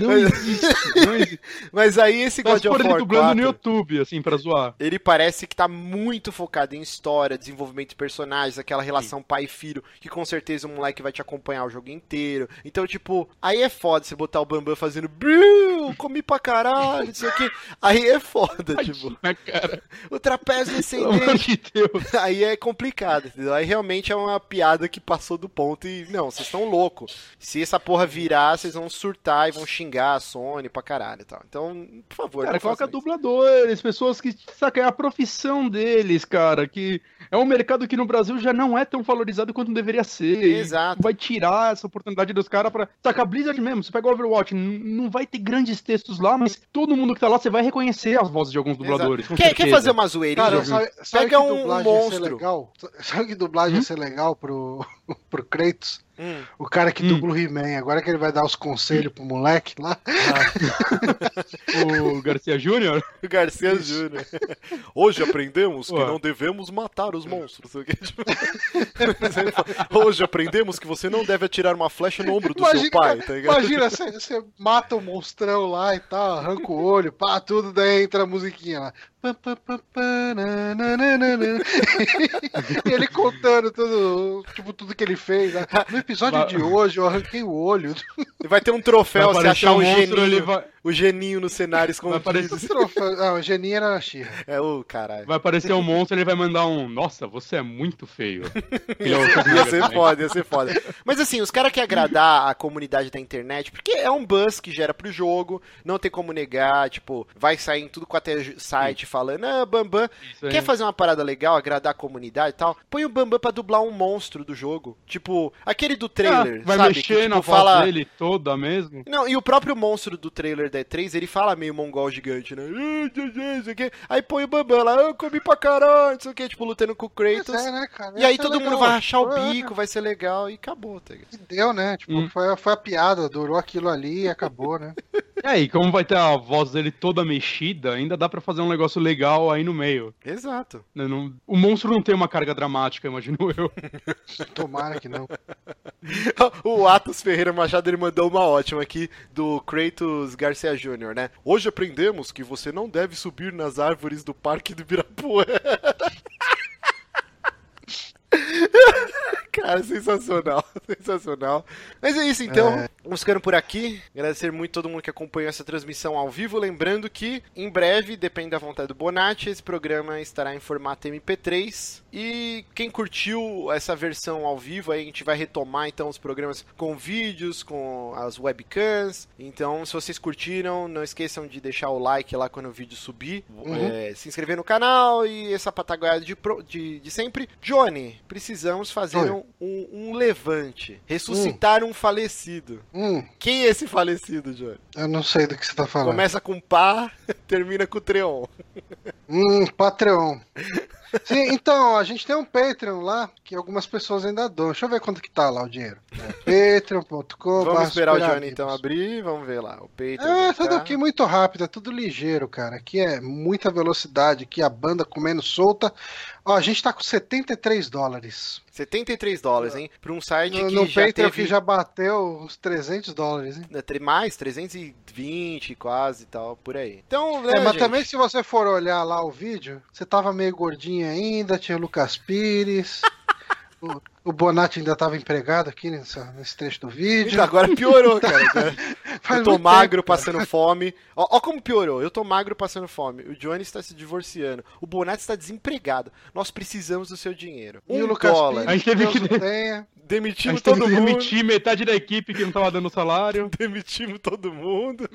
Não existe. Não existe. Mas aí esse Só God of ele War dublando 4... no YouTube, assim, pra zoar. Ele parece que tá muito focado em história, desenvolvimento de personagens, aquela relação pai e filho, que com certeza o moleque vai te acompanhar o jogo inteiro. Então, tipo, aí é foda você botar o Bambam fazendo comi pra caralho, não sei o que. Aí é foda, tipo, cara? o trapézio descendente. de Deus. <laughs> Aí é complicado, entendeu? Aí realmente é uma piada que passou do ponto e, não, vocês estão loucos. Se essa porra virar, vocês vão surtar e vão xingar a Sony pra caralho e tal. Então, por favor, Cara, não coloca isso. dubladores, pessoas que, saca, é a profissão deles, cara, que é um mercado que no Brasil já não é tão valorizado quanto deveria ser. Exato. Vai tirar essa oportunidade dos caras pra. Saca, Blizzard mesmo, você pega o Overwatch, não vai ter grandes textos lá, mas todo mundo que tá lá, você vai reconhecer as vozes de alguns dubladores. com Quer, quer fazer uma zoeirinha? Cara, sabe, sabe Pega que um dublagem ia ser monstro. legal? <laughs> Sabe que dublagem Hum? ia ser legal pro, <laughs> pro Kratos? Hum. O cara que Hum. dubla o He-Man, agora que ele vai dar os conselhos pro moleque lá. <laughs> O Garcia Júnior? O Garcia Júnior. Hoje aprendemos que Ué. não devemos matar os monstros. <laughs> Hoje aprendemos que você não deve atirar uma flecha no ombro do seu pai, tá ligado? imagina você, você mata o monstrão lá e tal, arranca o olho, pá, tudo, daí entra a musiquinha lá. E ele contando tudo, tipo, tudo que ele fez. Né? No episódio Vai- de hoje eu arranquei o olho. Vai ter um troféu Vai se achar um o monstro, ele vai, o geninho no cenário escondido. aparecer- Esse troféu- Não, o Geninho era a Xirra. É, ô, caralho. vai aparecer um monstro ele vai mandar um. Nossa, você é muito feio. <laughs> É o Ia ser também. foda, ia ser foda. Mas assim, os caras querem agradar a comunidade da internet, porque é um buzz que gera pro jogo, não tem como negar, tipo, vai sair em tudo com até site falando, ah, Bambam, quer fazer uma parada legal, agradar a comunidade e tal? Põe o Bambam pra dublar um monstro do jogo. Tipo, aquele do trailer, Ah, vai sabe? mexer que, tipo, na fala... voz dele toda mesmo. Não, e o próprio monstro do trailer da E3, ele fala meio mongol gigante, né? Aí põe o Bambam lá, "Ah, eu comi pra caralho, não sei o que, tipo, lutando com o Kratos. É, né, cara? E aí ser todo mundo legal. vai rachar o bico, vai ser legal e acabou, tá ligado? E deu, né? Tipo, Hum. foi, foi a piada, durou aquilo ali e acabou, né? <laughs> E aí, como vai ter a voz dele toda mexida, ainda dá pra fazer um negócio legal aí no meio. Exato. né? Não- O monstro não tem uma carga dramática, imagino eu. <laughs> Tomara que não. <laughs> o Atos Ferreira Machado ele mandou uma ótima aqui do Kratos Garcia Jr., né? Hoje aprendemos que você não deve subir nas árvores do Parque do Ibirapuera. <laughs> Cara, sensacional, <laughs> sensacional. Mas é isso então, vamos ficando por aqui. Agradecer muito todo mundo que acompanhou essa transmissão ao vivo. Lembrando que em breve, depende da vontade do Bonatti, esse programa estará em formato MP3. E quem curtiu essa versão ao vivo, aí a gente vai retomar então os programas com vídeos, com as webcams. Então, se vocês curtiram, não esqueçam de deixar o like lá quando o vídeo subir. É, se inscrever no canal e essa pataguada de, de, de sempre. Johnny, precisamos fazer Oi. um, um- um levante. Ressuscitar um falecido. Hum, Quem é esse falecido, Johnny? eu não sei do que você tá falando. Começa com pá, <laughs> termina com Treon. Hum, Patreon. Sim, então, a gente tem um Patreon lá que algumas pessoas ainda dão. Deixa eu ver quanto que tá lá o dinheiro. É, <laughs> Patreon.com. Vamos esperar o Johnny então abrir, vamos ver lá. O peito. É, tudo aqui muito rápido, é tudo ligeiro, cara. Aqui é muita velocidade, aqui a banda comendo solta. Ó, a gente tá com 73 dólares. 73 dólares, hein? Pra um site No, que no já Patreon teve... que já bateu os 300 dólares, hein? tre- Mais, 320 quase e tal, por aí. Então, né, É, mas gente? também se você for olhar lá o vídeo, você tava meio gordinho ainda, tinha Lucas Pires, <laughs> o, o Bonatti ainda tava empregado aqui nessa- nesse trecho do vídeo. Então, agora piorou, cara. <laughs> Faz eu tô magro, tempo, cara. passando fome. Ó, ó como piorou. Eu tô magro, passando fome. O Johnny está se divorciando. O Bonatti está desempregado. Nós precisamos do seu dinheiro. E Um o Lucas dólar. A Pires, gente teve que- tenha. Demitimos todo mundo. demitir metade da equipe que não tava dando salário. <laughs> Demitimos todo mundo.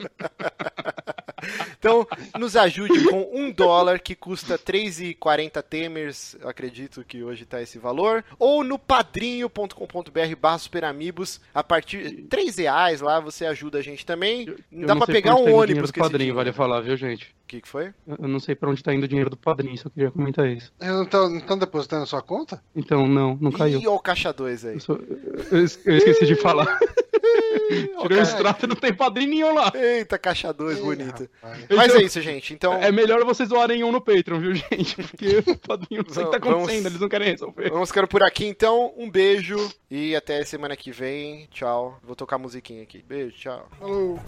<laughs> então, nos ajude com um dólar que custa 3,40 temers, acredito que hoje tá esse valor, ou no padrinho.com.br barra superamigos, a partir de 3 reais lá você ajuda a gente também. Eu Dá sei pegar um ônibus padrinho, vale falar, viu, gente? O que, que foi? Eu não sei pra onde tá indo o dinheiro do padrinho, só queria comentar isso. Eles não estão depositando na sua conta? Então, não, não caiu. Ó o caixa 2 aí. Eu, só- eu eu esqueci de falar. <laughs> Tirei o extrato e não tem padrinho nenhum lá. Eita, caixa 2 Ih, bonito. rapaz. Mas Então, é isso, gente. Então, É melhor vocês doarem um no Patreon, viu, <laughs> gente? Porque o padrinho não sei o que tá Vamos- acontecendo, eles não querem resolver. Vamos ficando por aqui então. Um beijo e até semana que vem. Tchau. Vou tocar a musiquinha aqui. Beijo, tchau. Falou.